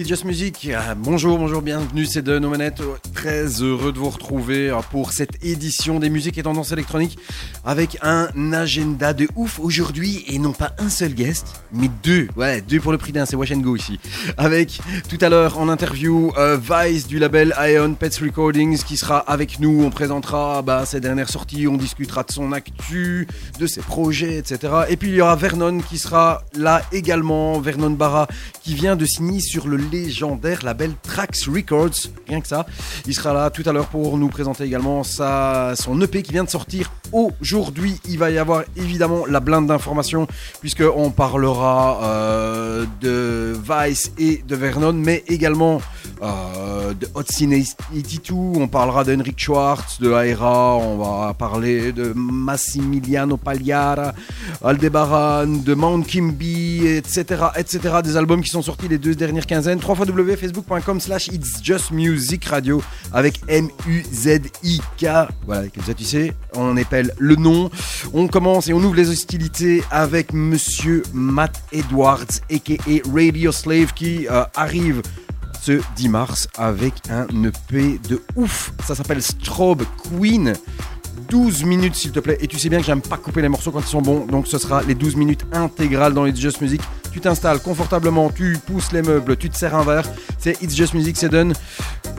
It's Just Music, euh, bonjour, bonjour, bienvenue, c'est De nos manettes. Très heureux de vous retrouver euh, pour cette édition des musiques et tendances électroniques avec un agenda de ouf aujourd'hui et non pas un seul guest, mais deux. Ouais, deux pour le prix d'un, c'est Wash and Go ici. Avec tout à l'heure en interview euh, Vice du label Ion Pets Recordings qui sera avec nous. On présentera bah, ses dernières sorties, on discutera de son actu, de ses projets, etc. Et puis il y aura Vernon qui sera là également, Vernon Barra qui vient de signer sur le légendaire label Trax Records, rien que ça. Il sera là tout à l'heure pour nous présenter également sa, son EP qui vient de sortir aujourd'hui. Il va y avoir évidemment la blinde d'informations puisqu'on parlera euh, de Vice et de Vernon, mais également euh, de Hot Scene 82. On parlera d'Henrik Schwartz, de Aera, on va parler de Massimiliano Pagliara, Aldebaran, de Mount Kimby, etc., etc. Des albums qui sont sortis les deux dernières quinzaines. www.facebook.com slash It's Just Music Radio avec M-U-Z-I-K. Voilà, comme ça tu sais, on épelle le nom. On commence et on ouvre les hostilités avec Monsieur Matt Edwards, a.k.a. Radio Slave, qui euh, arrive ce 10 mars avec un EP de ouf. Ça s'appelle Strobe Queen. 12 minutes s'il te plaît. Et tu sais bien que j'aime pas couper les morceaux quand ils sont bons. Donc ce sera les 12 minutes intégrales dans It's Just Music. Tu t'installes confortablement, tu pousses les meubles, tu te sers un verre. C'est It's Just Music, c'est done.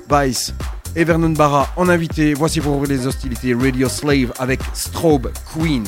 Vice et Vernon Barra en invité. Voici pour ouvrir les hostilités Radio Slave avec Strobe Queen.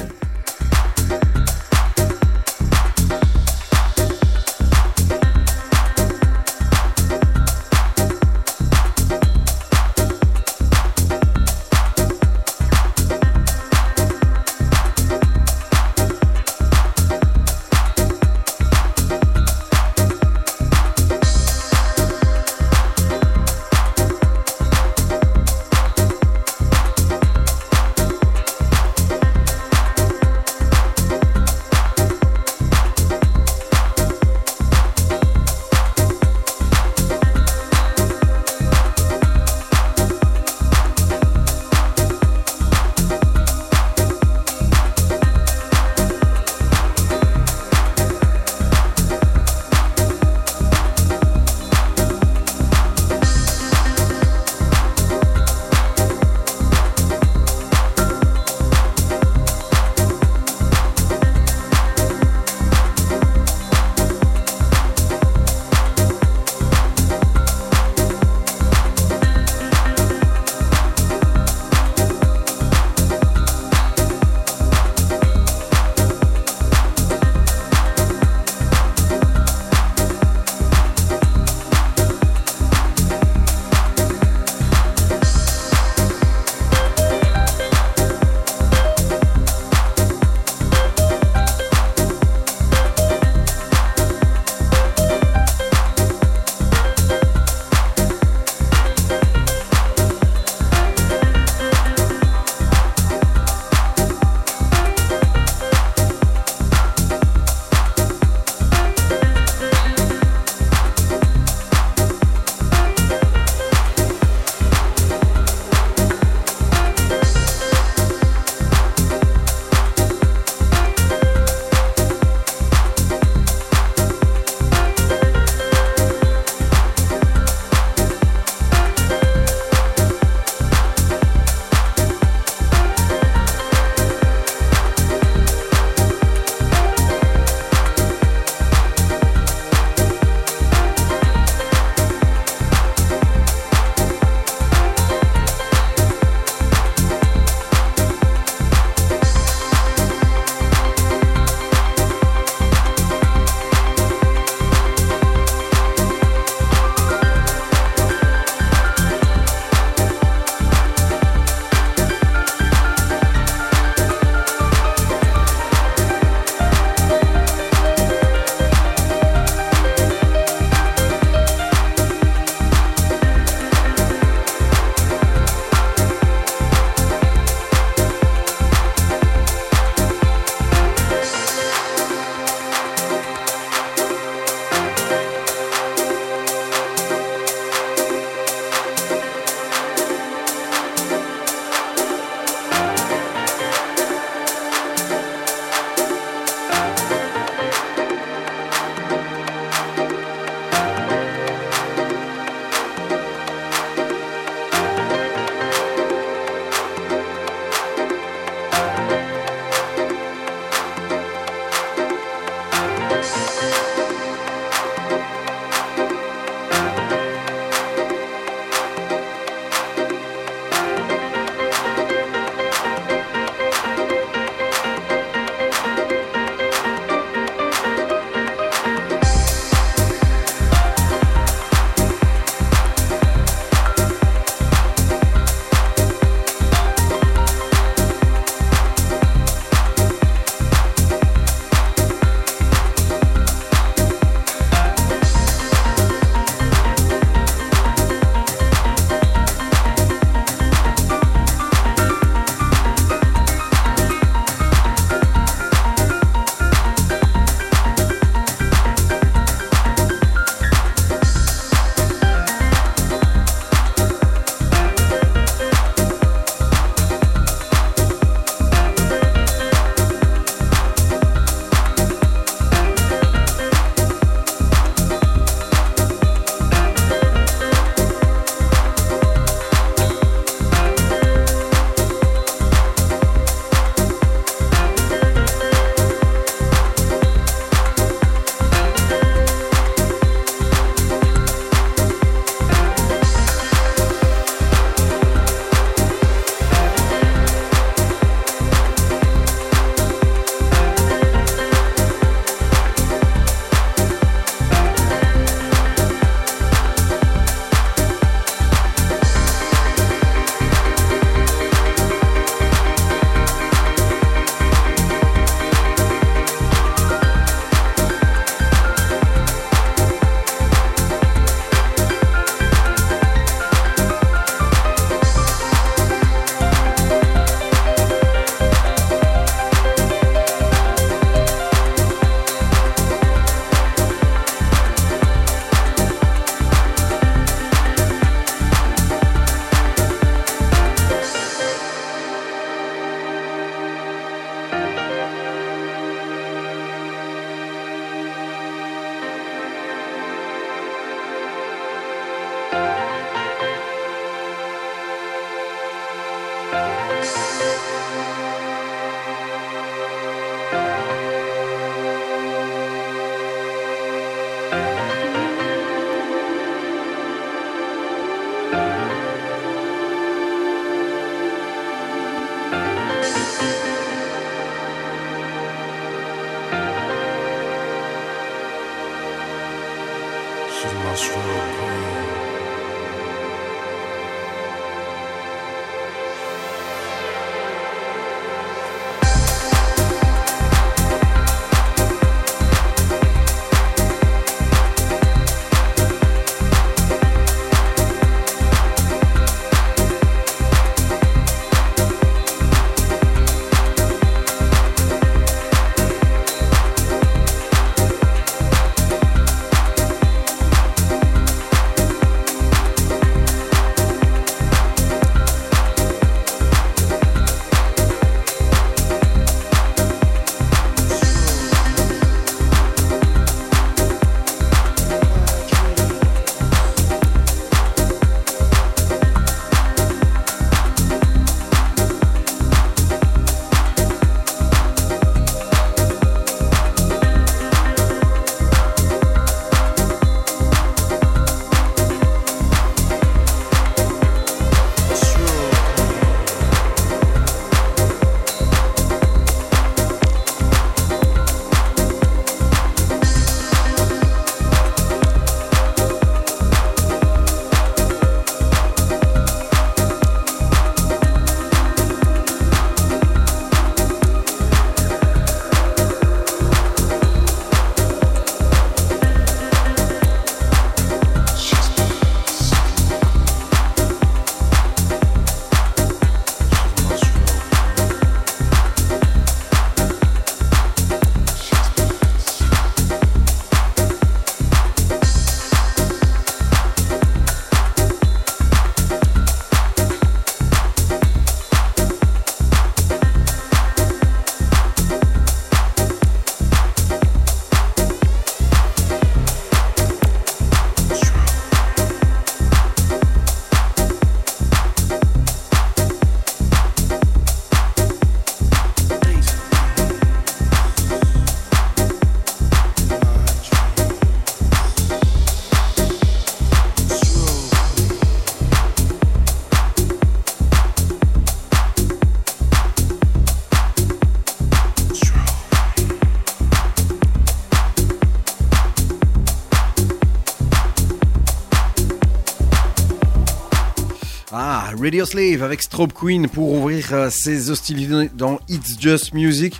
Radio Slave avec Strobe Queen pour ouvrir euh, ses hostilités dans It's Just Music.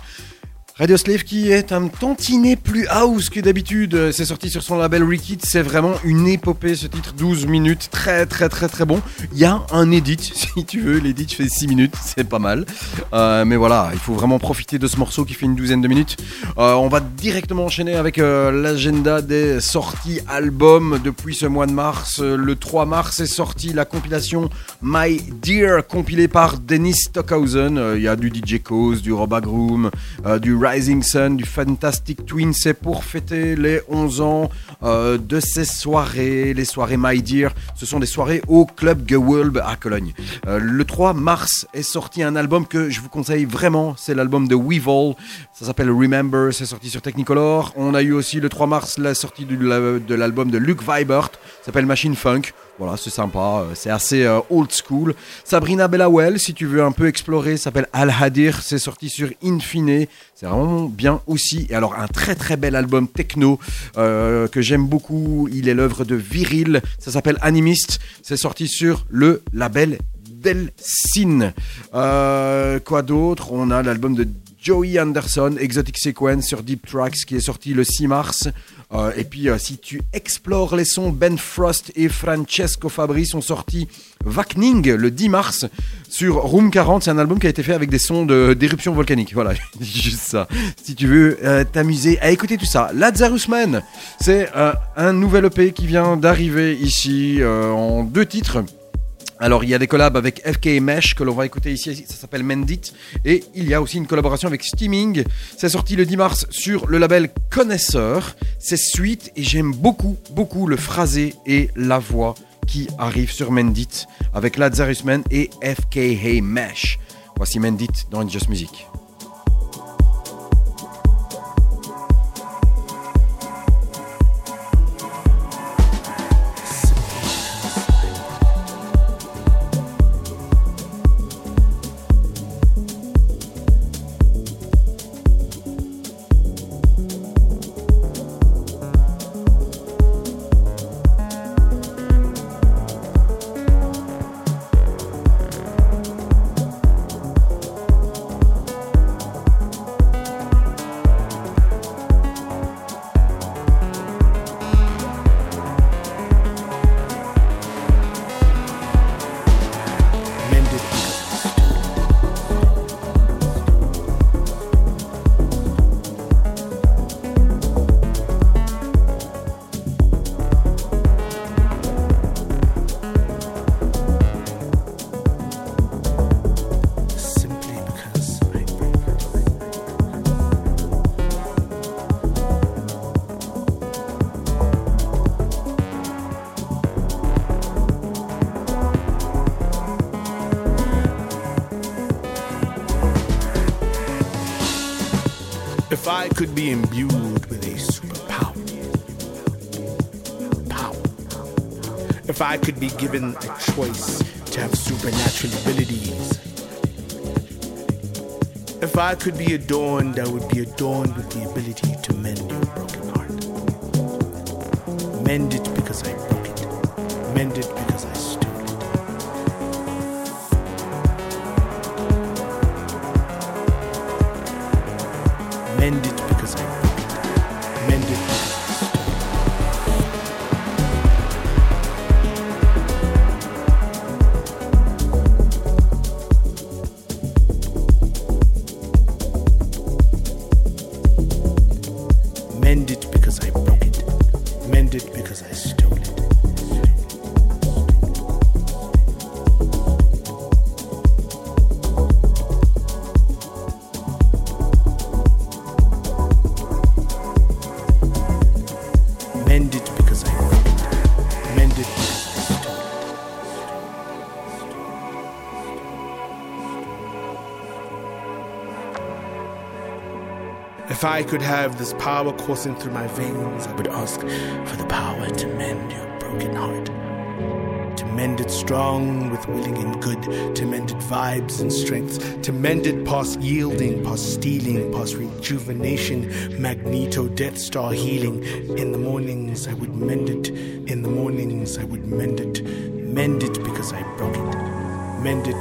Radio Slave qui est un tantinet plus house que d'habitude. C'est sorti sur son label Rickit. C'est vraiment une épopée ce titre. 12 minutes. Très très très très bon. Il y a un edit si tu veux. L'edit fait 6 minutes. C'est pas mal. Euh, mais voilà, il faut vraiment profiter de ce morceau qui fait une douzaine de minutes. Euh, on va directement enchaîner avec euh, l'agenda des sorties albums depuis ce mois de mars. Le 3 mars est sorti la compilation My Dear compilée par Dennis Stockhausen. Il y a du DJ Cause, du Roba Groom, du Rising Sun, du Fantastic Twin. C'est pour fêter les 11 ans euh, de ces soirées, les soirées My Dear. Ce sont des soirées au Club Gewölbe à Cologne. Euh, le 3 mars est sorti un album que je vous conseille vraiment. C'est l'album de Weevil. Ça s'appelle Remember. C'est sorti sur Technicolor. On a eu aussi le 3 mars la sortie de l'album de Luke Vibert. Ça s'appelle Machine Funk. Voilà, c'est sympa, euh, c'est assez old school. Sabrina Bellawell, si tu veux un peu explorer, s'appelle Al Hadir, c'est sorti sur Infine. C'est vraiment bien aussi. Et alors, un très très bel album techno euh, que j'aime beaucoup. Il est l'œuvre de Viril. Ça s'appelle Animist. C'est sorti sur le label Delcine. Euh, quoi d'autre? On a l'album de Joey Anderson, Exotic Sequence sur Deep Tracks, qui est sorti le 6 mars. Euh, et puis, si tu explores les sons, Ben Frost et Francesco Fabri sont sortis Vakning le 10 mars sur Room 40. C'est un album qui a été fait avec des sons d'éruption volcanique. Voilà, juste ça. Si tu veux euh, t'amuser à écouter tout ça. Lazarus Man, c'est euh, un nouvel EP qui vient d'arriver ici euh, en deux titres. Alors il y a des collabs avec FK Mesh que l'on va écouter ici, ça s'appelle Mendit. Et il y a aussi une collaboration avec Steaming. C'est sorti le 10 mars sur le label Connaisseur. C'est suite et j'aime beaucoup, beaucoup le phrasé et la voix qui arrive sur Mendit avec Lazarus Man et FKH Mesh. Voici Mendit dans Just Music. I could be given a choice to have supernatural abilities. If I could be adorned, I would be adorned with the ability to mend your broken heart. Mend it because I broke it. Mend it because I it. Mend it If I could have this power coursing through my veins, I would ask for the power to mend your broken heart. To mend it strong with willing and good, to mend it vibes and strength, to mend it past yielding, past stealing, past rejuvenation, magneto, Death Star healing. In the mornings I would mend it, in the mornings I would mend it, mend it because I broke it, mend it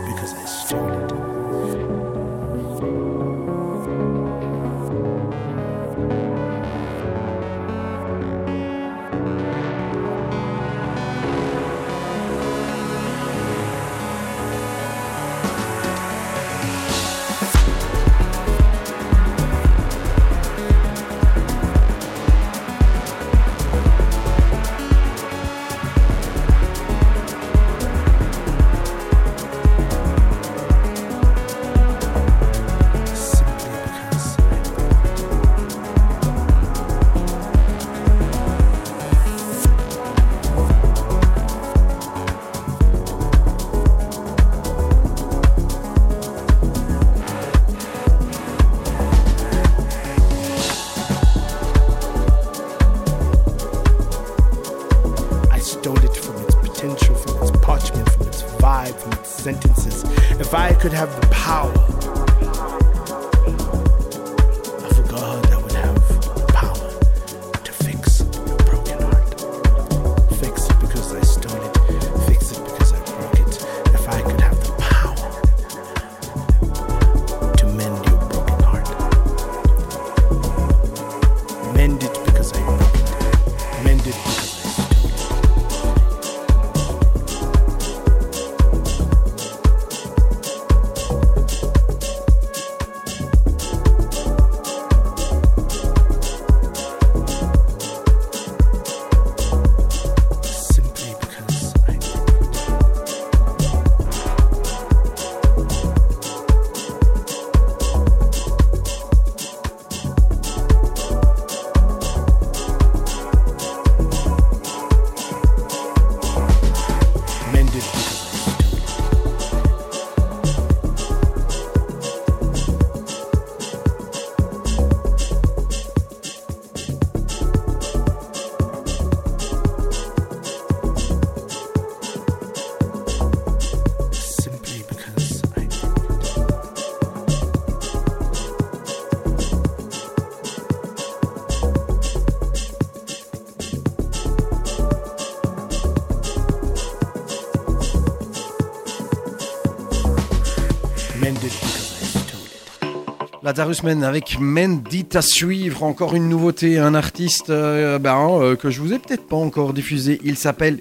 Lazarus Men avec Mendy à suivre, encore une nouveauté, un artiste euh, ben, euh, que je vous ai peut-être pas encore diffusé. Il s'appelle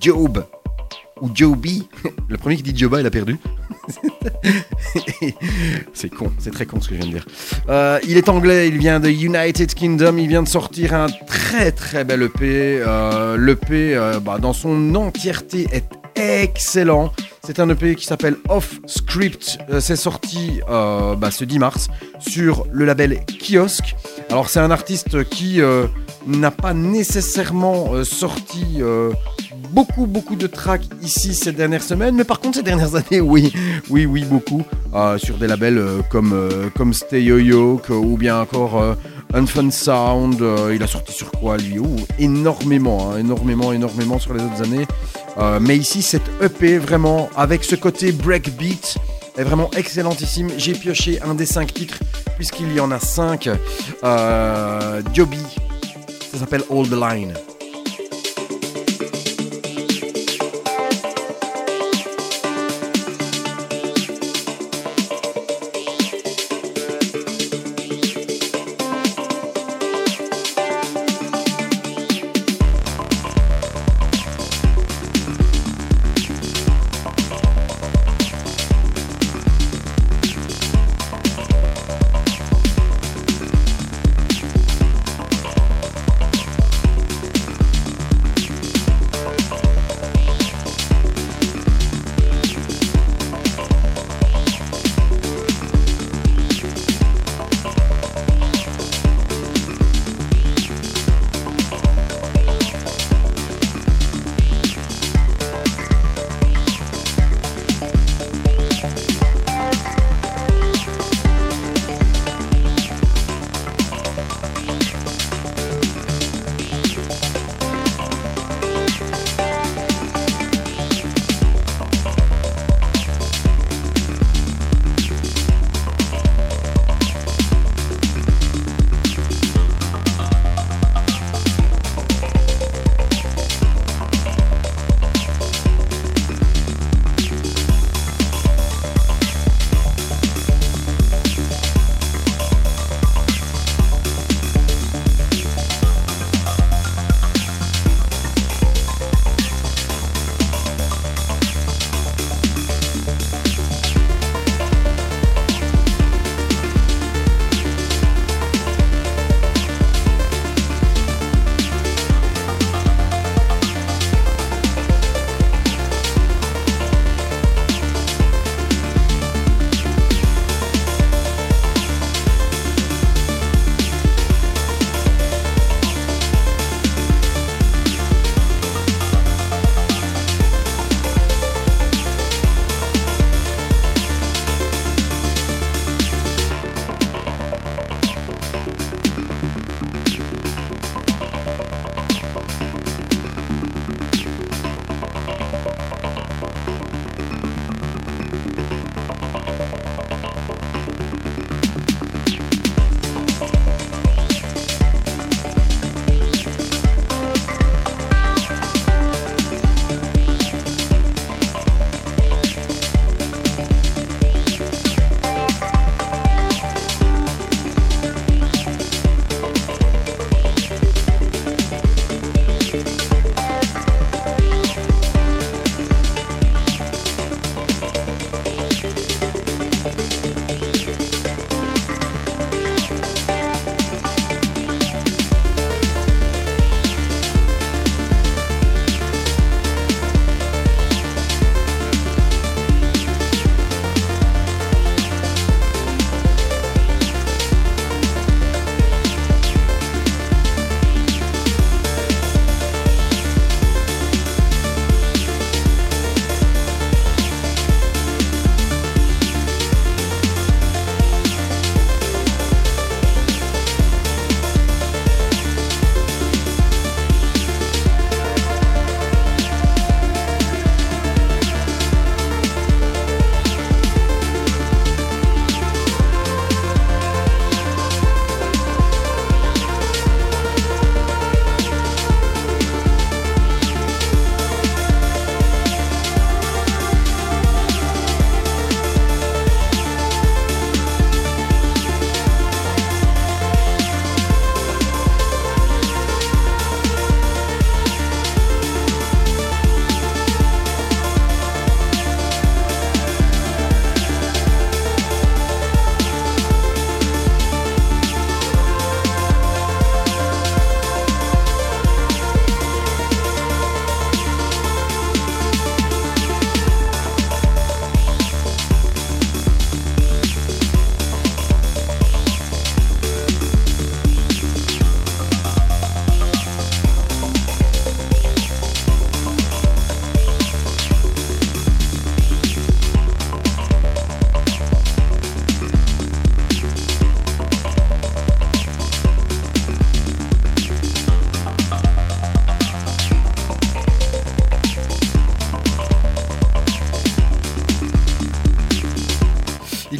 Job ou Joby. Le premier qui dit Joba, il a perdu. c'est con, c'est très con ce que je viens de dire. Euh, il est anglais, il vient de United Kingdom, il vient de sortir un très très bel EP. L'EP euh, bah, dans son entièreté est excellent. C'est un EP qui s'appelle Off Script. Euh, c'est sorti euh, bah, ce 10 mars sur le label Kiosk. Alors c'est un artiste qui euh, n'a pas nécessairement sorti beaucoup beaucoup de tracks ici ces dernières semaines, mais par contre ces dernières années, oui, oui, oui, beaucoup. euh, sur des labels euh, comme, euh, comme Stay Yo ou bien encore euh, Unfun Sound. Il a sorti sur quoi lui? Énormément, hein, énormément, énormément sur les autres années. Mais ici, cette EP vraiment avec ce côté breakbeat est vraiment excellentissime. J'ai pioché un des cinq titres puisqu'il y en a cinq. Diobi, ça s'appelle All the Line.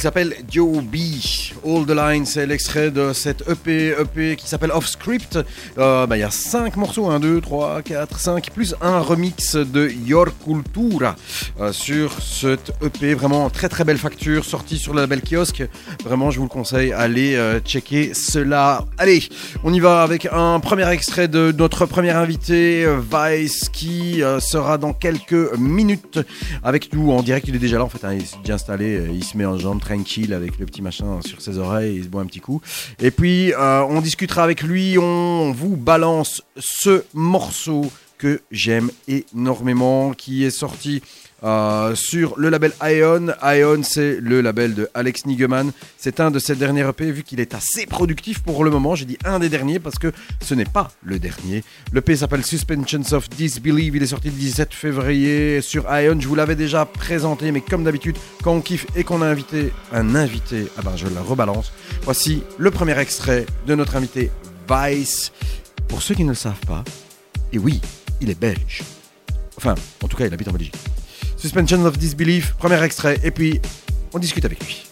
S'appelle B. All the Line, c'est l'extrait de cette EP, EP qui s'appelle Off Script. Euh, bah, Il y a 5 morceaux, 1, 2, 3, 4, 5, plus un remix de Your Cultura euh, sur cette EP. Vraiment très très belle facture, sortie sur le label kiosque. Vraiment, je vous le conseille, allez euh, checker cela. Allez, on y va avec un premier extrait de notre premier invité, Vice, qui euh, sera dans quelques minutes avec nous en direct. Il est déjà là en fait, hein, il s'est déjà installé, euh, il se met en jambe tranquille avec le petit machin sur ses oreilles, il se boit un petit coup. Et puis euh, on discutera avec lui, on vous balance ce morceau que j'aime énormément, qui est sorti euh, sur le label Ion. Ion, c'est le label de Alex Nigeman. C'est un de ses derniers EP, vu qu'il est assez productif pour le moment. J'ai dit un des derniers parce que ce n'est pas le dernier. Le P s'appelle Suspensions of Disbelief. Il est sorti le 17 février sur Ion. Je vous l'avais déjà présenté, mais comme d'habitude, quand on kiffe et qu'on a invité un invité, ah ben je la rebalance. Voici le premier extrait de notre invité Vice. Pour ceux qui ne le savent pas, et oui, il est belge. Enfin, en tout cas, il habite en Belgique. Suspension of Disbelief, premier extrait, et puis on discute avec lui.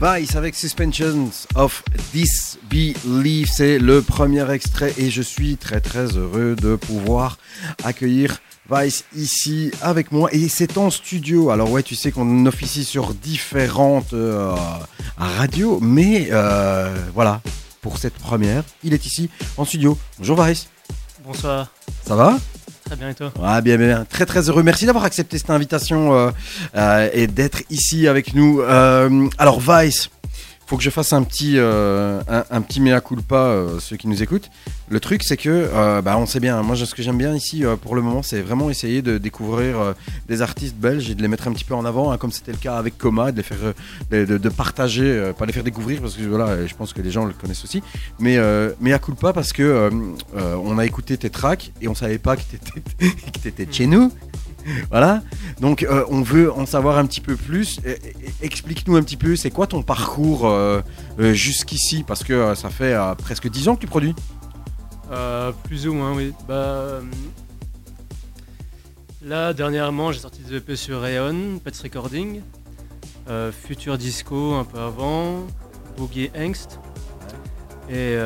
Vice avec Suspensions of Disbelief, c'est le premier extrait et je suis très très heureux de pouvoir accueillir Vice ici avec moi. Et c'est en studio. Alors ouais, tu sais qu'on officie sur différentes euh, radios, mais euh, voilà, pour cette première, il est ici en studio. Bonjour Vice, Bonsoir, ça va? Très bien et toi? Ah bien. Très, très heureux. Merci d'avoir accepté cette invitation euh, euh, et d'être ici avec nous. Euh, alors, Vice, faut que je fasse un petit, euh, un, petit mea culpa, euh, ceux qui nous écoutent. Le truc, c'est que, euh, bah, on sait bien, moi, ce que j'aime bien ici, euh, pour le moment, c'est vraiment essayer de découvrir des artistes belges et de les mettre un petit peu en avant, hein, comme c'était le cas avec Coma, de les faire, de, de- partager, pas les faire découvrir, parce que voilà, je pense que les gens le connaissent aussi, mais mea culpa parce que on a écouté tes tracks et on savait pas que t'étais que t'étais chez nous. Voilà, donc euh, on veut en savoir un petit peu plus. Explique-nous un petit peu, c'est quoi ton parcours euh, euh, jusqu'ici? Parce que ça fait presque 10 ans que tu produis. Plus ou moins, oui. Bah, là, dernièrement, j'ai sorti des EP sur Rayon, Pets Recording, Future Disco un peu avant, Boogie Angst. Et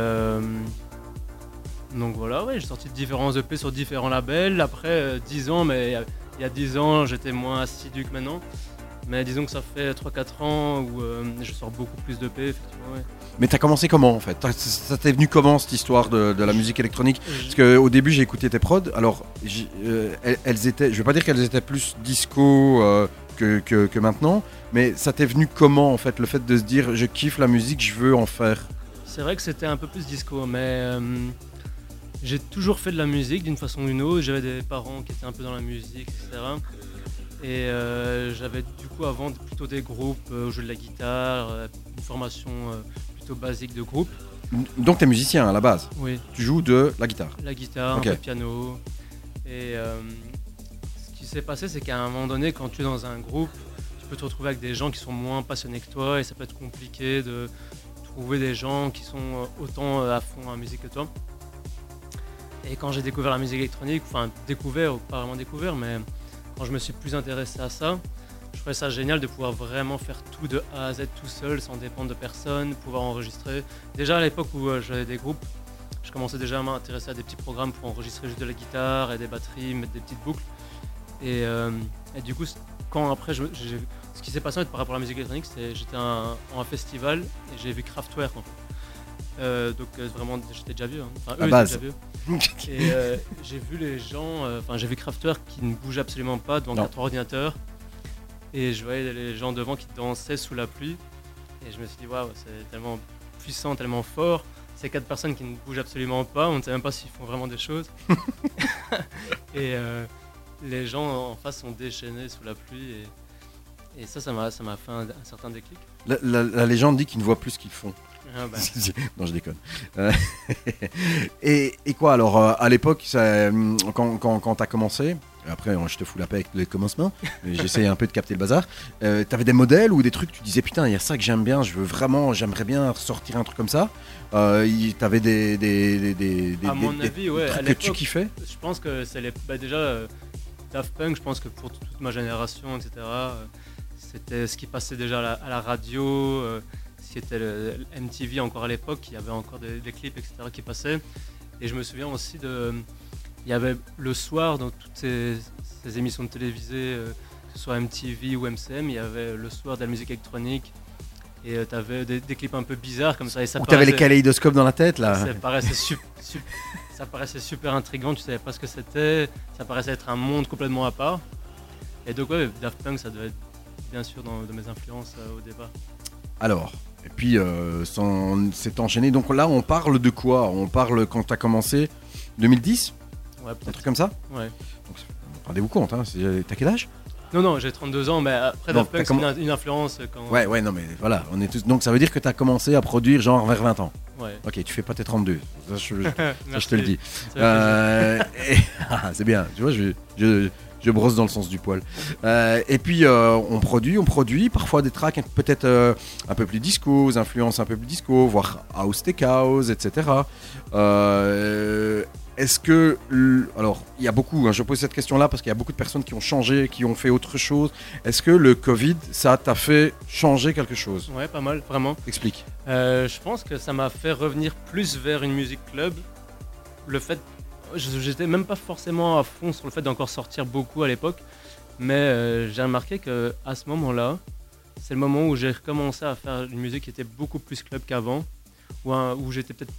donc voilà, j'ai sorti différents EP sur différents labels. Après euh, 10 ans, mais il y a- il y a 10 ans, j'étais moins assidu que maintenant. Mais disons que ça fait 3-4 ans où euh, je sors beaucoup plus d'EP, effectivement. ouais. Mais t'as commencé comment en fait? Ça t'est venu comment cette histoire de, de la musique électronique? Parce qu'au début j'ai écouté tes prods, alors euh, elles, elles étaient, je vais pas dire qu'elles étaient plus disco euh, que, que- que maintenant, mais ça t'est venu comment en fait le fait de se dire je kiffe la musique, je veux en faire? C'est vrai que c'était un peu plus disco, mais j'ai toujours fait de la musique d'une façon ou d'une autre. J'avais des parents qui étaient un peu dans la musique, etc. Et euh, j'avais du coup avant plutôt des groupes euh, où je jouais de la guitare, euh, une formation plutôt basique de groupe. Donc t'es musicien à la base, Oui, tu joues de la guitare? la guitare, Ok. un peu de piano. Et euh, ce qui s'est passé, c'est qu'à un moment donné, quand tu es dans un groupe, tu peux te retrouver avec des gens qui sont moins passionnés que toi et ça peut être compliqué de trouver des gens qui sont autant à fond en musique que toi. Et quand j'ai découvert la musique électronique, enfin découvert ou pas vraiment découvert, mais quand je me suis plus intéressé à ça, je trouvais ça génial de pouvoir vraiment faire tout de A à Z tout seul, sans dépendre de personne, pouvoir enregistrer. Déjà à l'époque où euh, j'avais des groupes, je commençais déjà à m'intéresser à des petits programmes pour enregistrer juste de la guitare et des batteries, mettre des petites boucles. Et, euh, du coup, quand après, ce qui s'est passé en par rapport à la musique électronique, c'est j'étais à un, un festival et j'ai vu Kraftwerk en fait. Euh, donc euh, vraiment, j'étais déjà vieux. hein. Enfin, eux, étaient déjà vieux. Et euh, j'ai vu les gens, euh, enfin j'ai vu Kraftwerk qui ne bougeait absolument pas devant Non. quatre ordinateurs. Et je voyais les gens devant qui dansaient sous la pluie. Et je me suis dit, waouh, c'est tellement puissant, tellement fort. Ces quatre personnes qui ne bougent absolument pas, on ne sait même pas s'ils font vraiment des choses. et les gens en face sont déchaînés sous la pluie. Et, et ça, ça m'a ça m'a fait un, un certain déclic. La, la- la légende dit qu'ils ne voient plus ce qu'ils font. Ah bah, non, je déconne. Euh, et, et quoi alors euh, à l'époque, hum, quand, quand, quand t'as commencé, après euh, je te fous la paix avec les commencements, mais j'essaye un peu de capter le bazar. Euh, T'avais des modèles ou des trucs, tu disais putain, il y a ça que j'aime bien, je veux vraiment, j'aimerais bien sortir un truc comme ça. Euh, T'avais des, des, des, des, À mon des- avis, ouais, à trucs que tu kiffais. Je pense que c'est les. bah déjà, euh, Daft Punk, je pense que pour toute ma génération, etc., euh, c'était ce qui passait déjà à la, à la radio. Euh, C'était le, le MTV encore à l'époque, il y avait encore des, des clips, etc., qui passaient. Et je me souviens aussi de. Il y avait le soir, dans toutes ces, ces émissions de télévisée, euh, que ce soit MTV ou MCM, il y avait le soir de la musique électronique. Et tu avais des, des clips un peu bizarres comme ça. Et ça Ou t'avais les kaléidoscopes dans la tête là. ça paraissait, sup- sup- ça paraissait super intriguant, tu savais pas ce que c'était, ça paraissait être un monde complètement à part. Et donc ouais, Daft Punk, ça devait être bien sûr dans mes influences euh, au départ. Alors, et puis euh, c'est enchaîné. Donc là, on parle de quoi? On parle quand t'as commencé? 2010 Ouais, Un truc comme ça? Ouais. Rendez-vous compte, hein, t'as quel âge? Non, non, j'ai 32 ans, mais après Daft Punk, c'est une, une influence quand. Ouais, ouais, non, mais voilà, on est tous. Donc ça veut dire que t'as commencé à produire genre vers 20 ans? Ouais. Ok, tu fais pas tes 32. Ça, je, ça, je Merci. te le dis. Euh, ah, c'est bien, tu vois, je, je, je brosse dans le sens du poil. Euh, et puis euh, on produit, on produit, parfois des tracks peut-être euh, un peu plus disco, aux influences un peu plus disco, voire house tech house, etc. Est-ce que. Alors, il y a beaucoup, hein, je pose cette question-là parce qu'il y a beaucoup de personnes qui ont changé, qui ont fait autre chose. Est-ce que le Covid, ça t'a fait changer quelque chose? Ouais, pas mal, vraiment. Explique. Je pense que ça m'a fait revenir plus vers une musique club. Le fait, j'étais même pas forcément à fond sur le fait d'encore sortir beaucoup à l'époque, mais euh, j'ai remarqué que à ce moment-là, c'est le moment où j'ai recommencé à faire une musique qui était beaucoup plus club qu'avant, où, où j'étais peut-être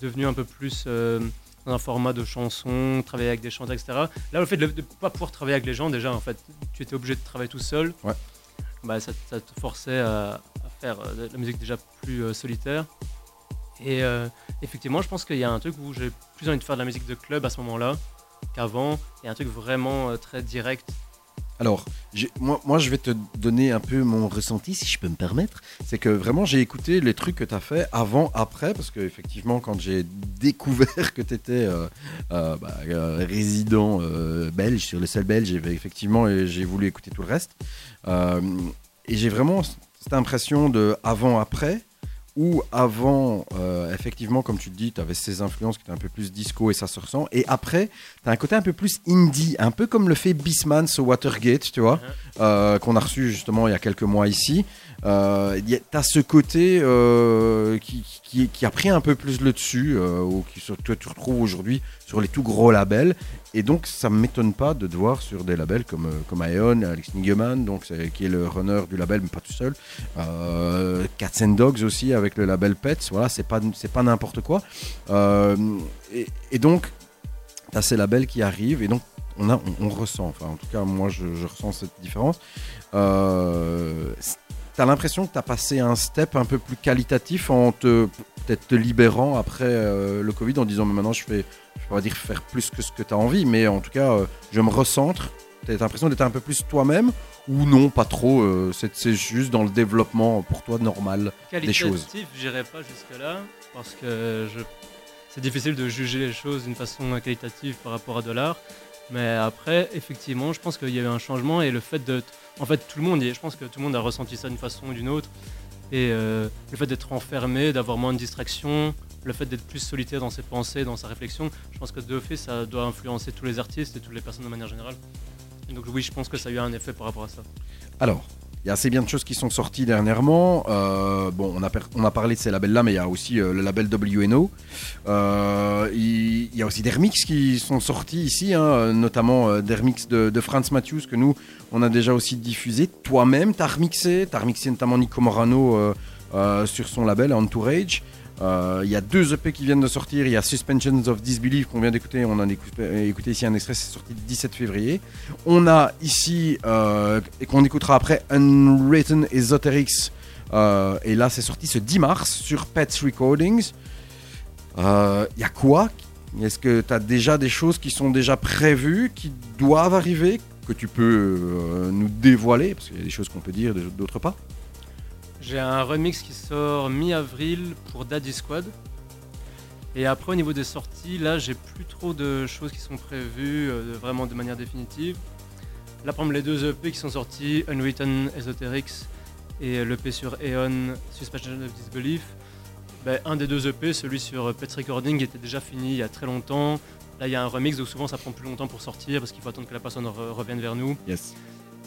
devenu un peu plus euh, dans un format de chanson, travailler avec des chanteurs, etc. Là, le fait de ne pas pouvoir travailler avec les gens, déjà, en fait, tu étais obligé de travailler tout seul. Ouais. Bah, ça, ça te forçait à, à faire euh, de la musique déjà plus solitaire. Et euh, effectivement, je pense qu'il y a un truc où j'ai plus envie de faire de la musique de club à ce moment-là qu'avant. Il y a un truc vraiment euh, très direct. Alors, moi, je vais te donner un peu mon ressenti, si je peux me permettre. C'est que vraiment, j'ai écouté les trucs que tu as fait avant, après, parce que effectivement, quand j'ai découvert que tu étais résident euh, belge, sur le sol belge, j'ai- effectivement, j'ai voulu écouter tout le reste. Et j'ai vraiment cette impression de avant-après, où avant, euh, effectivement, comme tu le dis, tu avais ces influences qui étaient un peu plus disco et ça se ressent. Et après, tu as un côté un peu plus indie, un peu comme le fait Bisman sur Watergate, tu vois, Mhm. euh, qu'on a reçu justement il y a quelques mois ici. Euh, tu as ce côté euh, qui, a pris un peu plus le dessus, euh, ou qui se, que tu retrouves aujourd'hui sur les tout gros labels. Et donc, ça ne m'étonne pas de te voir sur des labels comme, euh, comme Ion, Alex Nigeman, donc, qui est le runner du label, mais pas tout seul. Cats and Dogs aussi, avec le label Pets. Voilà, c'est pas, pas n'importe quoi. Et, donc, tu as ces labels qui arrivent, et donc, on, a, on, ressent, enfin, en tout cas, moi, je, ressens cette différence. Tu as l'impression que tu as passé un step un peu plus qualitatif en te peut-être te libérant après euh, le Covid en disant mais maintenant je fais je vais pas dire faire plus que ce que tu as envie mais en tout cas euh, je me recentre tu as l'impression d'être un peu plus toi-même ou non pas trop euh, c'est juste dans le développement pour toi normal choses? Qualitatif, j'irai pas jusque-là, parce que je... c'est difficile de juger les choses d'une façon qualitative par rapport à de l'art. Mais après, effectivement, je pense qu'il y a eu un changement et le fait de. En fait, tout le monde, je pense que tout le monde a ressenti ça d'une façon ou d'une autre. Et euh, le fait d'être enfermé, d'avoir moins de distractions, le fait d'être plus solitaire dans ses pensées, dans sa réflexion, je pense que de fait, ça doit influencer tous les artistes et toutes les personnes de manière générale. Donc, oui, je pense que ça a eu un effet par rapport à ça. Alors, il y a assez bien de choses qui sont sorties dernièrement. Euh, bon, on a, parlé de ces labels-là, mais il y a aussi euh, le label WNO. Euh, Il y a aussi des remixes qui sont sortis ici, hein, notamment des remixes de, Franz Matthews que nous, on a déjà aussi diffusé. Toi-même, tu as remixé. Tu as remixé notamment Nico Morano sur son label Entourage. Euh, Il y a deux EP qui viennent de sortir. Il y a Suspensions of Disbelief qu'on vient d'écouter. On a écouté, écouté ici un extrait, c'est sorti le 17 février. On a ici, euh, et qu'on écoutera après, Unwritten Esoterics. Euh, et là, c'est sorti ce 10 mars sur Pets Recordings. Il y a quoi? Est-ce que tu as déjà des choses qui sont déjà prévues, qui doivent arriver, que tu peux euh, nous dévoiler? Parce qu'il y a des choses qu'on peut dire, d'autres pas. J'ai un remix qui sort mi-avril pour Daddy Squad. Et après, au niveau des sorties, là, j'ai plus trop de choses qui sont prévues euh, vraiment de manière définitive. Là, par exemple, les deux EP qui sont sortis, Unwritten Esoterics et l'EP sur Aeon, Suspension of Disbelief, ben, un des deux EP, celui sur Pets Recording, était déjà fini il y a très longtemps. Là, il y a un remix, donc souvent ça prend plus longtemps pour sortir parce qu'il faut attendre que la personne re- revienne vers nous. Yes.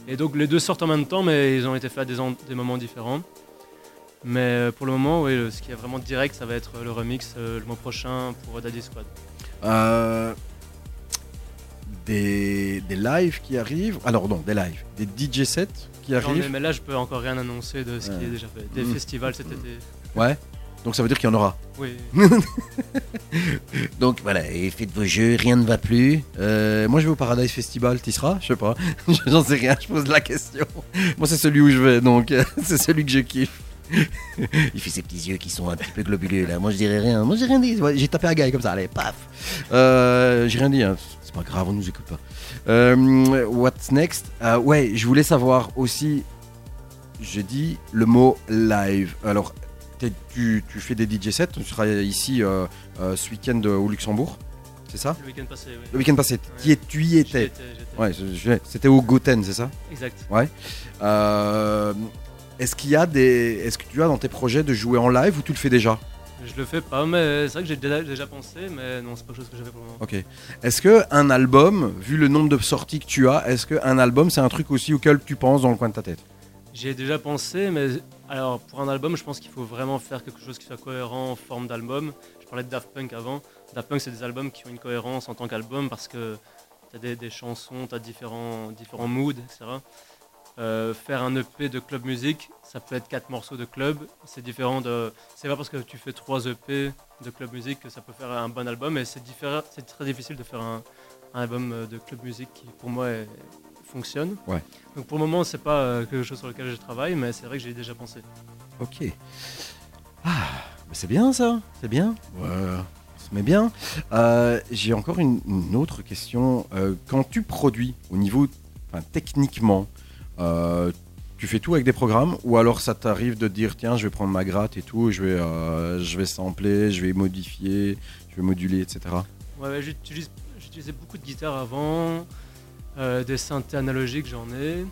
Et donc les deux sortent en même temps, mais ils ont été faits à des moments différents. Mais euh, pour le moment, oui, ce qui est vraiment direct, ça va être le remix euh, le mois prochain pour Daddy Squad. Euh, des, des lives qui arrivent. Alors, non, des lives. Des DJ sets qui arrivent. mais là, je peux encore rien annoncer de ce qui est déjà fait. Des festivals cet été. Ouais. Donc, ça veut dire qu'il y en aura. Oui. Donc voilà, et faites vos jeux, rien ne va plus. Euh, moi je vais au Paradise Festival, t'y seras? Je sais pas, j'en sais rien, je pose la question. Moi c'est celui où je vais, donc euh, c'est celui que je kiffe. Il fait ses petits yeux qui sont un petit peu globuleux là. Moi je dirais rien, moi j'ai rien dit. Ouais, j'ai tapé un gars comme ça, allez, paf. Euh, j'ai rien dit, hein. c'est pas grave, on nous écoute pas. Euh, what's next? Euh, Ouais, je voulais savoir aussi, j'ai dit le mot live. Alors, tu, tu fais des DJ sets, tu seras ici ce week-end au Luxembourg, c'est ça? Le week-end passé, oui. Le week-end passé, tu y, es- tu y étais J'y. Ouais, c'était au Goten, c'est ça? Exact. Euh, Est-ce qu'il y a des. Est-ce que tu as dans tes projets de jouer en live ou tu le fais déjà? Je le fais pas, mais c'est vrai que j'ai déjà, déjà pensé, mais non, c'est pas quelque chose que j'ai fait pour le moment. Ok. Est-ce que un album, vu le nombre de sorties que tu as, est-ce qu'un album c'est un truc aussi auquel tu penses dans le coin de ta tête? J'y ai déjà pensé, mais alors pour un album, je pense qu'il faut vraiment faire quelque chose qui soit cohérent en forme d'album. Je parlais de Daft Punk avant. Daft Punk, c'est des albums qui ont une cohérence en tant qu'album parce que tu as des, des chansons, tu as différents, différents moods, etc. Euh, faire un EP de club musique, ça peut être quatre morceaux de club. C'est différent de. C'est pas parce que tu fais trois EP de club musique que ça peut faire un bon album, mais c'est différent. C'est très difficile de faire un, un album euh, de club musique qui, pour moi, est- fonctionne. Ouais. Donc pour le moment, c'est pas euh, quelque chose sur lequel je travaille, mais c'est vrai que j'ai déjà pensé. Ok. Ah, c'est bien ça, c'est bien. Se met bien. Euh, J'ai encore une, une autre question. Euh, quand tu produis au niveau, enfin, techniquement, euh, tu fais tout avec des programmes ou alors ça t'arrive de dire tiens je vais prendre ma gratte et tout, je vais, euh, je vais sampler, je vais modifier, je vais moduler, etc. Ouais, j'utilisais beaucoup de guitare avant, euh, des synthés analogiques, j'en ai.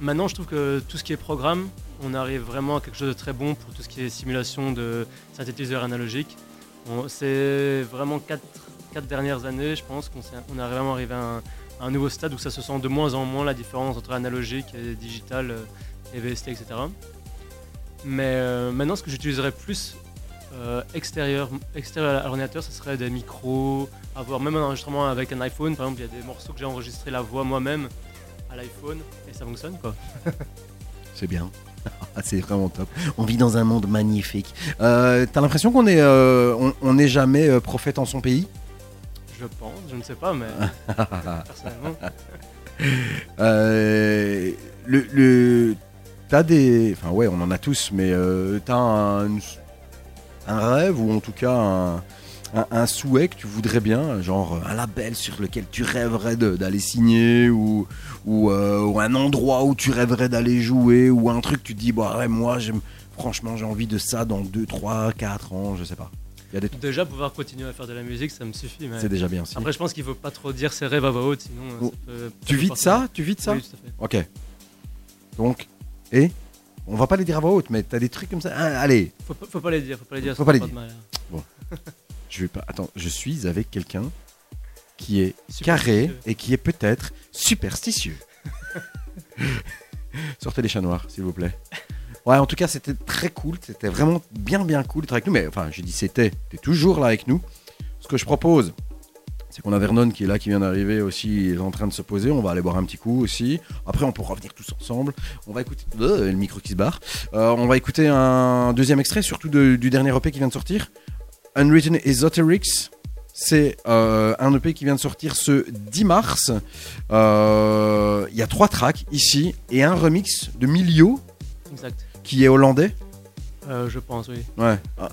Maintenant, je trouve que tout ce qui est programme, on arrive vraiment à quelque chose de très bon pour tout ce qui est simulation de synthétiseurs analogiques. C'est vraiment quatre, quatre dernières années, je pense qu'on est vraiment arrivé à un, un nouveau stade où ça se sent de moins en moins la différence entre analogique et digital euh, et VST, etc. Mais euh, maintenant, ce que j'utiliserais plus euh, extérieur, extérieur à l'ordinateur, ce serait des micros, avoir même un enregistrement avec un iPhone. Par exemple, il y a des morceaux que j'ai enregistré la voix moi-même à l'iPhone et ça fonctionne quoi. C'est bien. C'est vraiment top. On vit dans un monde magnifique. T'as l'impression qu'on est, on- on n'est jamais prophète en son pays? Je pense, je ne sais pas, mais personnellement. Euh, le, le- t'as des, enfin ouais, on en a tous, mais euh, t'as un, un rêve ou en tout cas un, un- un souhait que tu voudrais bien, genre un label sur lequel tu rêverais d'aller signer ou ou, euh, ou un endroit où tu rêverais d'aller jouer ou un truc que tu te dis bah ouais moi j'aime, franchement j'ai envie de ça dans 2, 3, 4 ans, je sais pas. Il y a des trucs, Déjà, pouvoir continuer à faire de la musique, ça me suffit. mais- c'est déjà bien aussi. Après, je pense qu'il faut pas trop dire ses rêves à voix haute, sinon. euh, Oh. ça peut- tu vis de ça, tu vis de ça. Oui, tout à fait. Ok. Donc et on va pas les dire à voix haute, mais t'as des trucs comme ça. Ah, allez, Faut, pas- faut pas les dire, faut pas les dire. Faut pas les mal. hein. Je vais pas. Attends, je suis avec quelqu'un qui est carré et qui est peut-être superstitieux. Sortez les chats noirs, s'il vous plaît. Ouais, en tout cas, c'était très cool. C'était vraiment bien, bien cool d'être avec nous. Mais enfin, j'ai dit c'était. T'es toujours là avec nous. Ce que je propose, c'est qu'on a Vernon qui est là, qui vient d'arriver aussi, il est en train de se poser. On va aller boire un petit coup aussi. Après, on pourra revenir tous ensemble. On va écouter. Euh, le micro qui se barre. Euh, on va écouter un deuxième extrait, surtout du dernier EP qui vient de sortir. Unwritten Esoterics. C'est euh, un EP qui vient de sortir ce 10 mars. Il y a trois tracks ici et un remix de Milio Exact. Qui est hollandais. Euh, je pense, oui. Ouais. Ah,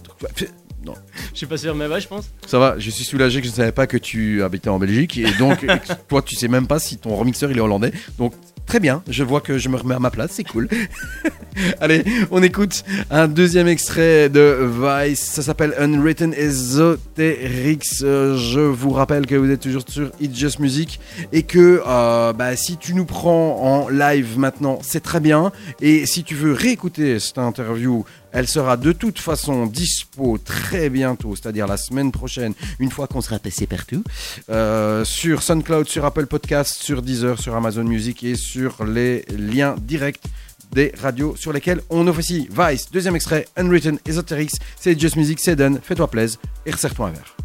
non, Je suis pas sûr, mais ouais, je pense. ça va, je suis soulagé que je ne savais pas que tu habitais en Belgique et donc toi tu sais même pas si ton remixeur il est hollandais. Donc très bien, je vois que je me remets à ma place, c'est cool. Allez, on écoute un deuxième extrait de Vice, ça s'appelle Unwritten Esoterics. Euh, je vous rappelle que vous êtes toujours sur It's Just Music et que euh, bah, si tu nous prends en live maintenant, c'est très bien. Et si tu veux réécouter cette interview, elle sera de toute façon dispo très bientôt, c'est-à-dire la semaine prochaine, une fois qu'on sera passé partout, euh, sur SoundCloud, sur Apple Podcast, sur Deezer, sur Amazon Music et sur les liens directs des radios sur lesquelles on officie. Vice, deuxième extrait, Unwritten Esoterics, c'est Just Music, c'est done, fais-toi plaisir et resserre-toi un verre.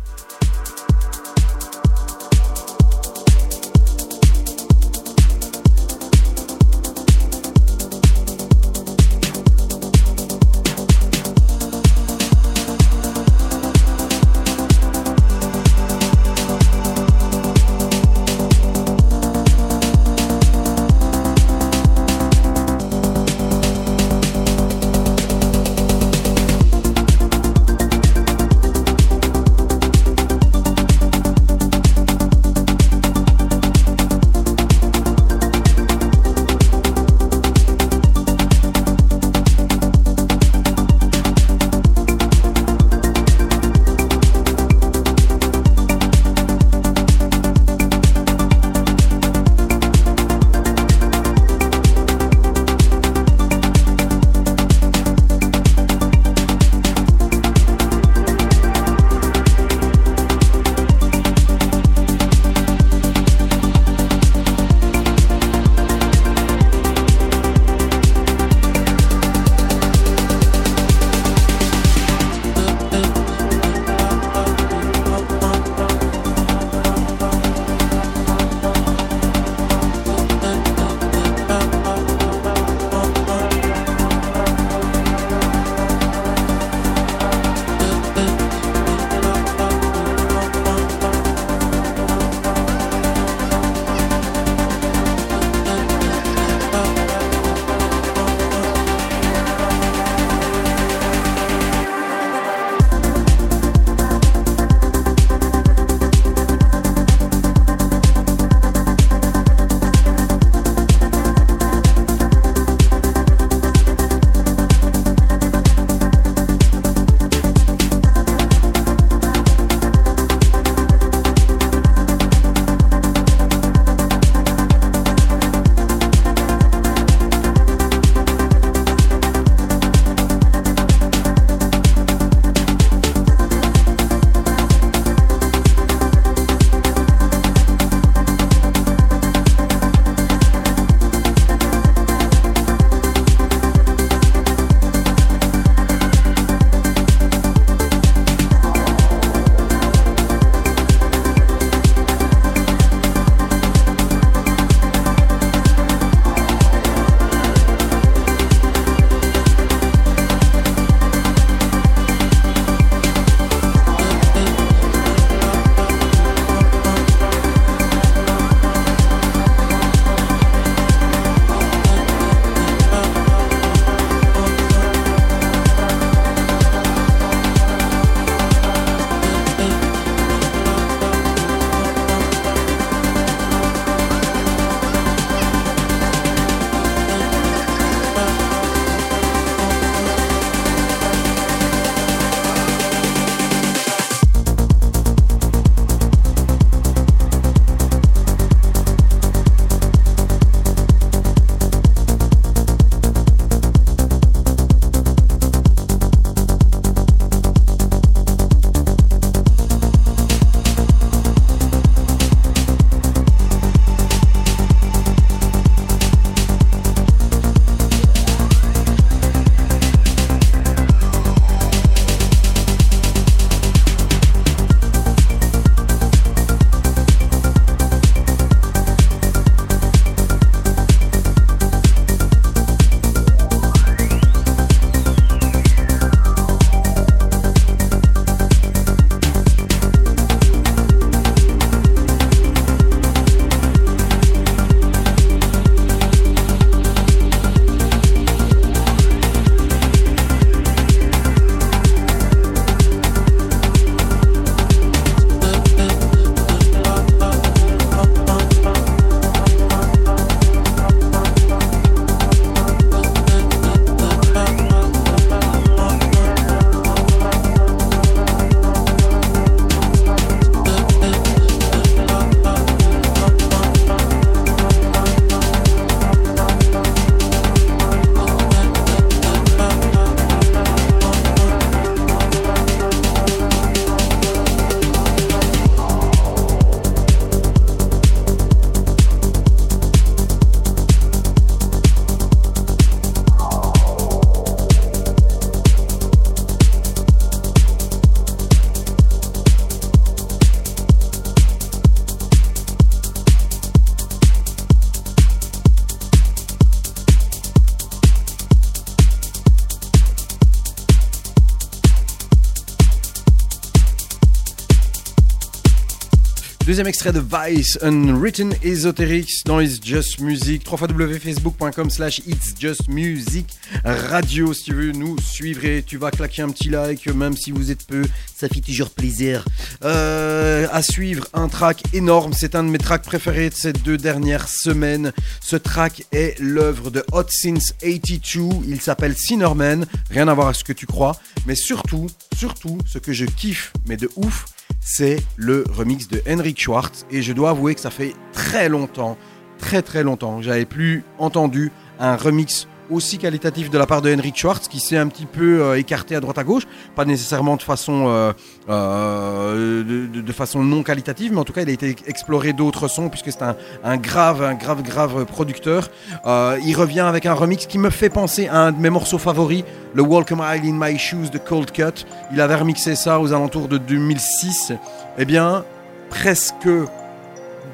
Deuxième extrait de Vice, Unwritten Esoterics dans It's Just Music, www.facebook.com slash It's Just Music Radio. Si tu veux nous suivre et tu vas claquer un petit like, même si vous êtes peu, ça fait toujours plaisir. Euh, à suivre, un track énorme, c'est un de mes tracks préférés de ces deux dernières semaines. Ce track est l'œuvre de Hot Since 82, il s'appelle Sinnerman, rien à voir avec ce que tu crois, mais surtout, surtout, ce que je kiffe, mais de ouf, c'est le remix de Henrik Schwartz. Et je dois avouer que ça fait très longtemps, très très longtemps, j'avais plus entendu un remix aussi qualitatif de la part de Henrik Schwartz qui s'est un petit peu euh, écarté à droite à gauche, pas nécessairement de façon euh, euh, de, façon non qualitative, mais en tout cas il a été exploré d'autres sons puisque c'est un, un grave un grave grave producteur. Il revient avec un remix qui me fait penser à un de mes morceaux favoris, le Welcome Isle in My Shoes de Cold Cut. Il avait remixé ça aux alentours de 2006. Eh bien, presque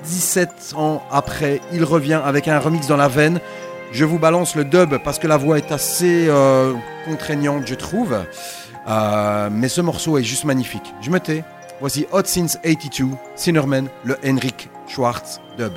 17 ans après, il revient avec un remix dans la veine. Je vous balance le dub parce que la voix est assez euh, contraignante, je trouve. Euh, mais ce morceau est juste magnifique. Je me tais. Voici Hot Since 82, Sinnerman, le Henrik Schwartz dub.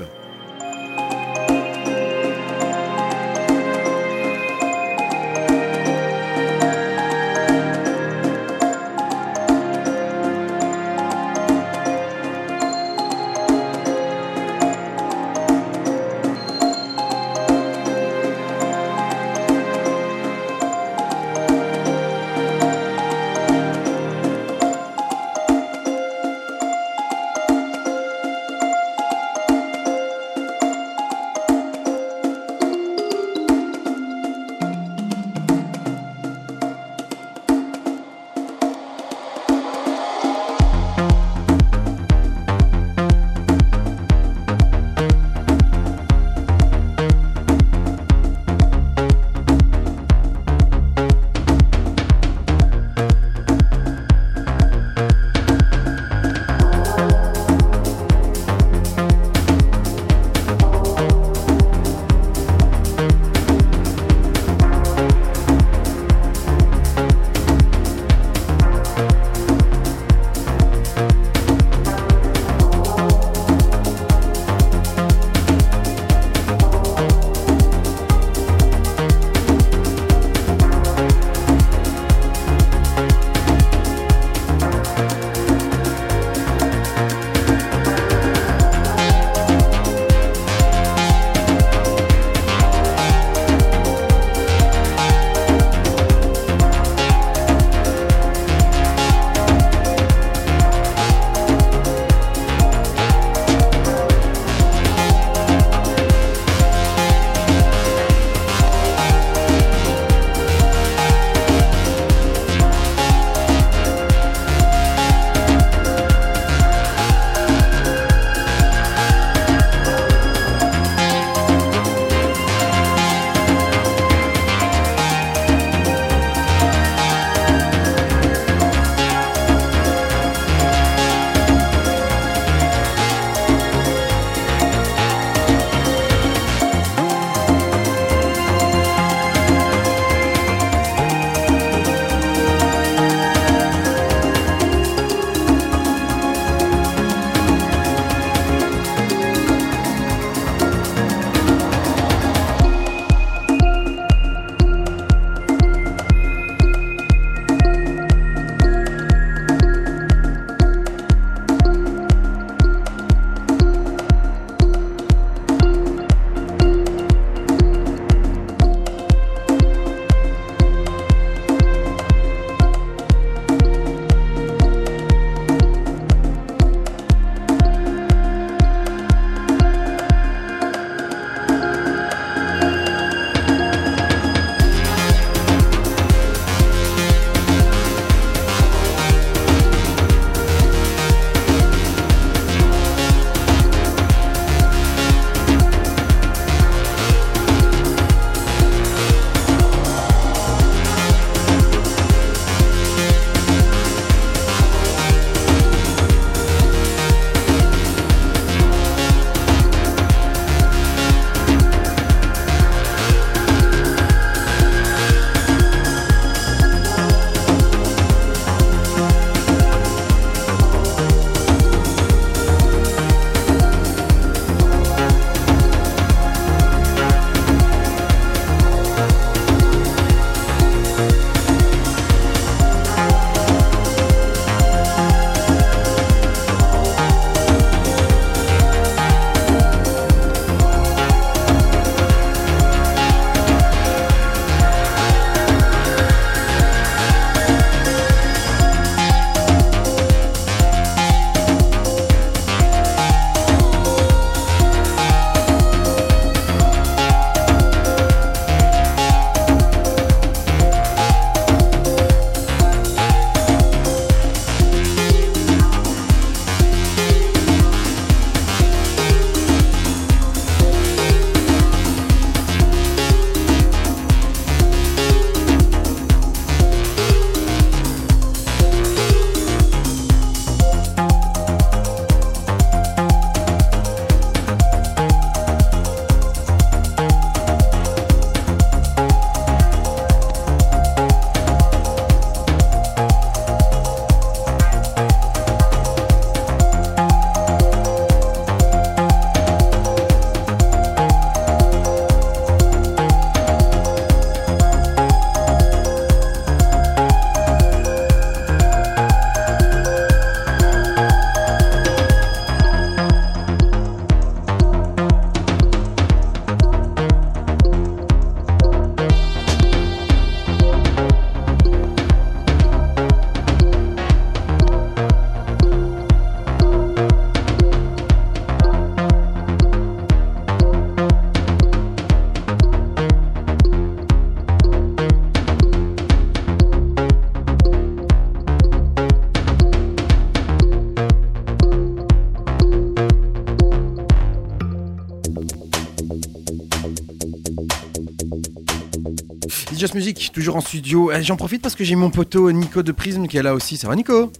Just Music, toujours en studio. J'en profite parce que j'ai mon poteau Nico de Prism qui est là aussi. Ça va Nico?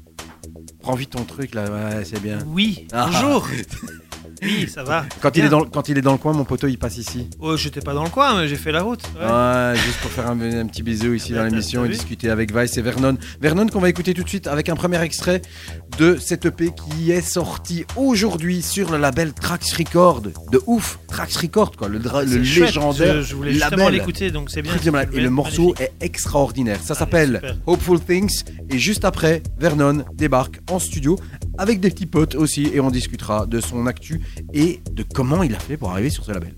Prends vite ton truc là, ouais, c'est bien. Oui, Ah. bonjour. Oui, ça va. Quand il, est dans, le- quand il est dans le coin, mon poteau il passe ici. Oh, j'étais pas dans le coin, mais j'ai fait la route. Ouais. Ouais, juste pour faire un, un petit bisou ici dans t'as- l'émission t'as et vu discuter avec Vice et Vernon. Vernon qu'on va écouter tout de suite avec un premier extrait de cette EP qui est sorti aujourd'hui sur le label Trax Record. De ouf, Trax Record quoi, le, dra- le C'est chouette, légendaire Je, je voulais justement label. l'écouter, donc c'est bien. Truc de malade. Et le morceau est extraordinaire. Ça Allez, s'appelle super. Hopeful Things. Et juste après, Vernon débarque en studio avec des petits potes aussi. Et on discutera de son actu et de comment il a fait pour arriver sur ce label.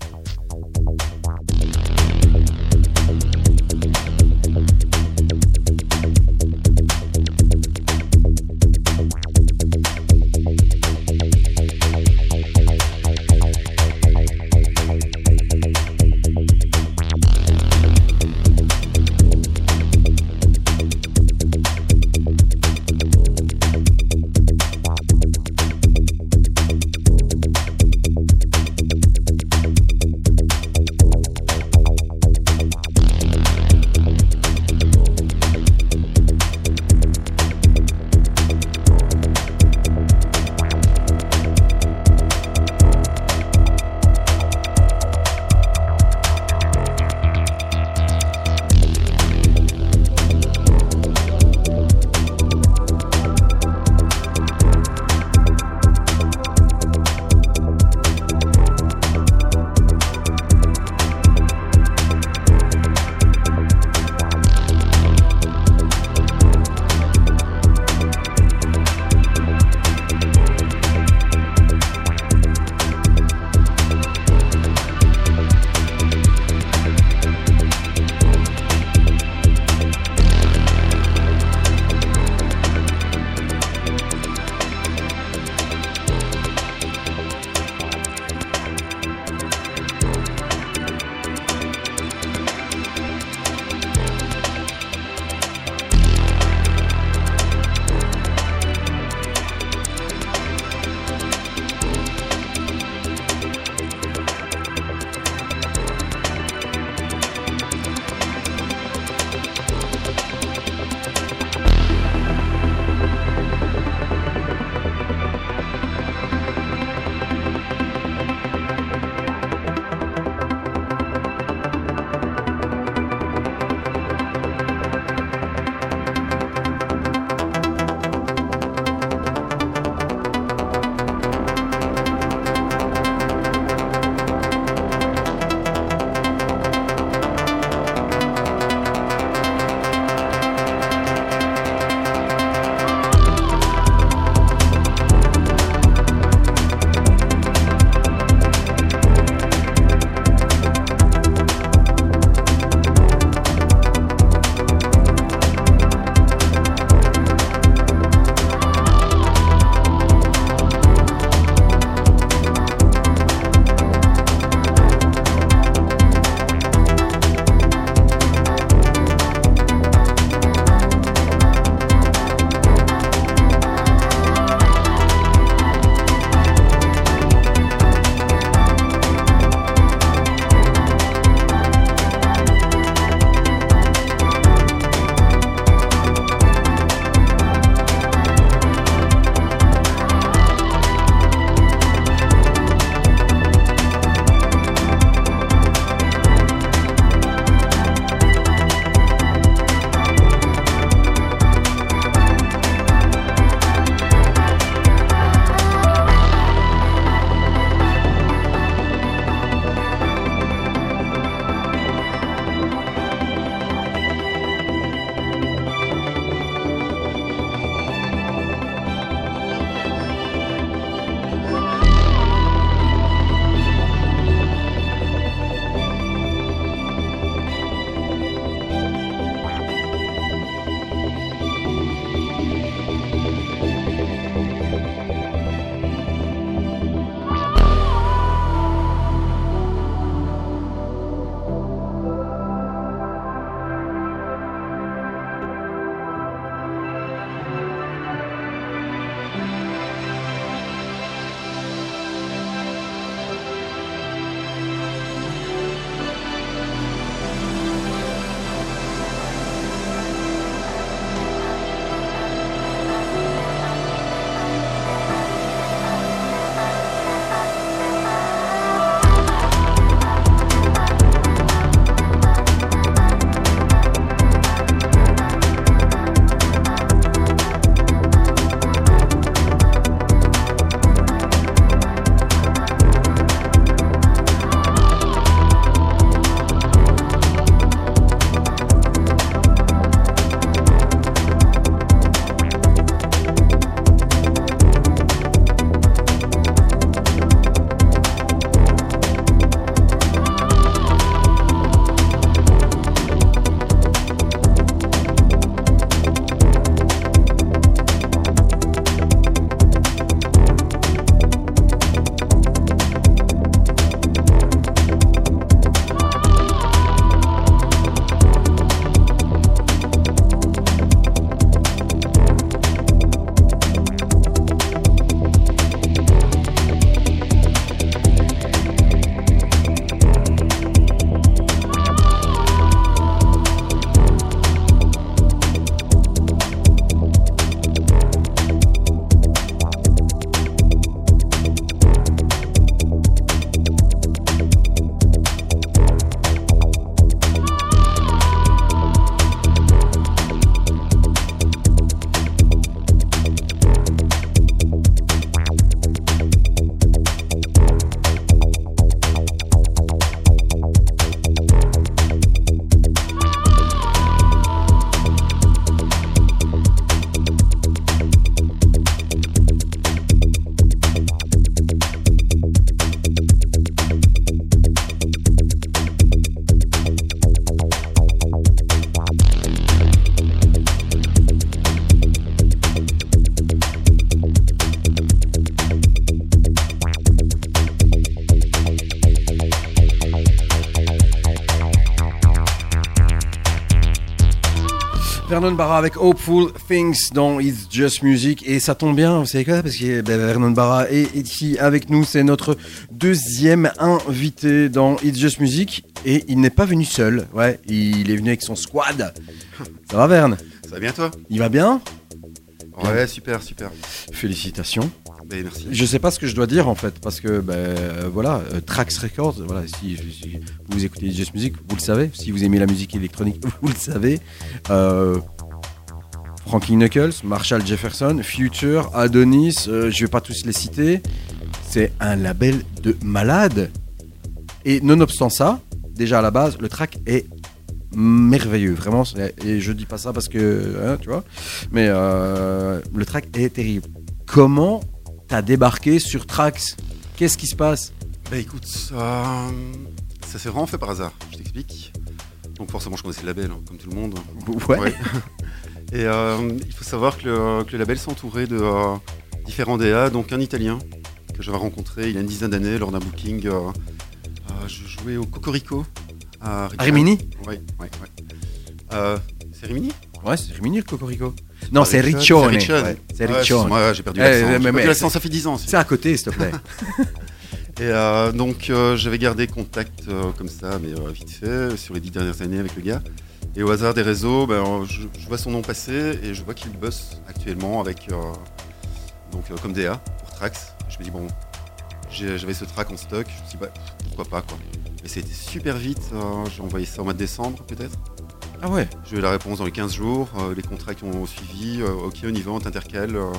Vernon Barra avec Hopeful Things dans It's Just Music. Et ça tombe bien, vous savez quoi? Parce que ben, Vernon Barra est ici avec nous. C'est notre deuxième invité dans It's Just Music. Et il n'est pas venu seul. Ouais, il est venu avec son squad. Ça va, Vern? Ça va bien toi? Il va bien? Ouais, super, super. Félicitations. Ben, merci. Je sais pas ce que je dois dire en fait, parce que ben euh, voilà, euh, Trax Records, voilà, si, vous écoutez Just Music, vous le savez. Si vous aimez la musique électronique, vous le savez. Euh, Frankie Knuckles, Marshall Jefferson, Future, Adonis, euh, je vais pas tous les citer. C'est un label de malade. Et nonobstant ça, déjà à la base, le track est merveilleux, vraiment. Et je dis pas ça parce que, hein, tu vois, mais le track est terrible. Comment t'as débarqué sur Trax Qu'est-ce qui se passe Bah écoute, euh, ça s'est vraiment fait par hasard, je t'explique. Donc forcément je connaissais le label, hein, comme tout le monde. Ouais. Ouais. Et euh, il faut savoir que le, que le label s'entourait de euh, différents DA, donc un Italien que j'avais rencontré il y a une dizaine d'années lors d'un booking. je jouais au Cocorico à Rimini? Ouais, ouais, ouais. C'est Rimini? Ouais, c'est Rimini le Cocorico. Non, c'est Riccione. Riccione. C'est Riccione. ouais, j'ai perdu Eh, l'accent. mais- mais- mais- ça fait 10 ans. C'est à côté, s'il te plaît. Et euh, donc euh, j'avais gardé contact euh, comme ça, mais vite fait, sur les dix dernières années avec le gars. Et au hasard des réseaux, ben, je, je vois son nom passer et je vois qu'il bosse actuellement avec donc comme DA pour Trax. Je me dis bon, j'avais ce track en stock, je me dis bah pourquoi pas quoi. Et c'était super vite, euh, j'ai envoyé ça au mois de décembre peut-être. Ah ouais J'ai eu la réponse dans les 15 jours, euh, les contrats qui ont suivi, euh, ok on y va, on t'intercale. euh,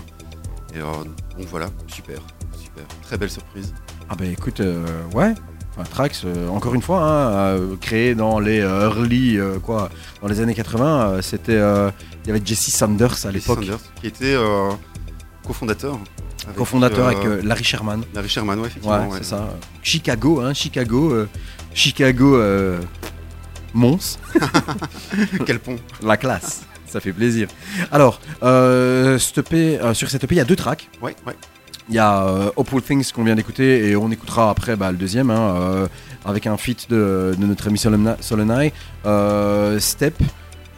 et euh, donc voilà, super, super, très belle surprise. Ah bah écoute, euh, ouais. Enfin, Trax, euh, encore une fois, hein, euh, créé dans les euh, early, euh, quoi, dans les années 80, euh, c'était, euh, il y avait Jesse Sanders à Jesse l'époque, Sanders, qui était euh, cofondateur. avec, cofondateur avec euh, Larry Sherman. Larry Sherman, ouais, effectivement. Ouais. c'est ça. Chicago, hein, Chicago, euh, Chicago, euh, Mons, Quel pont. la classe. Ça fait plaisir. Alors, euh, euh, sur cette EP, il y a deux tracks. Ouais, ouais. Il y a euh, Hopeful Things qu'on vient d'écouter et on écoutera après bah, le deuxième hein, euh, avec un feat de, de notre ami Solena- Solenai. Euh, Step,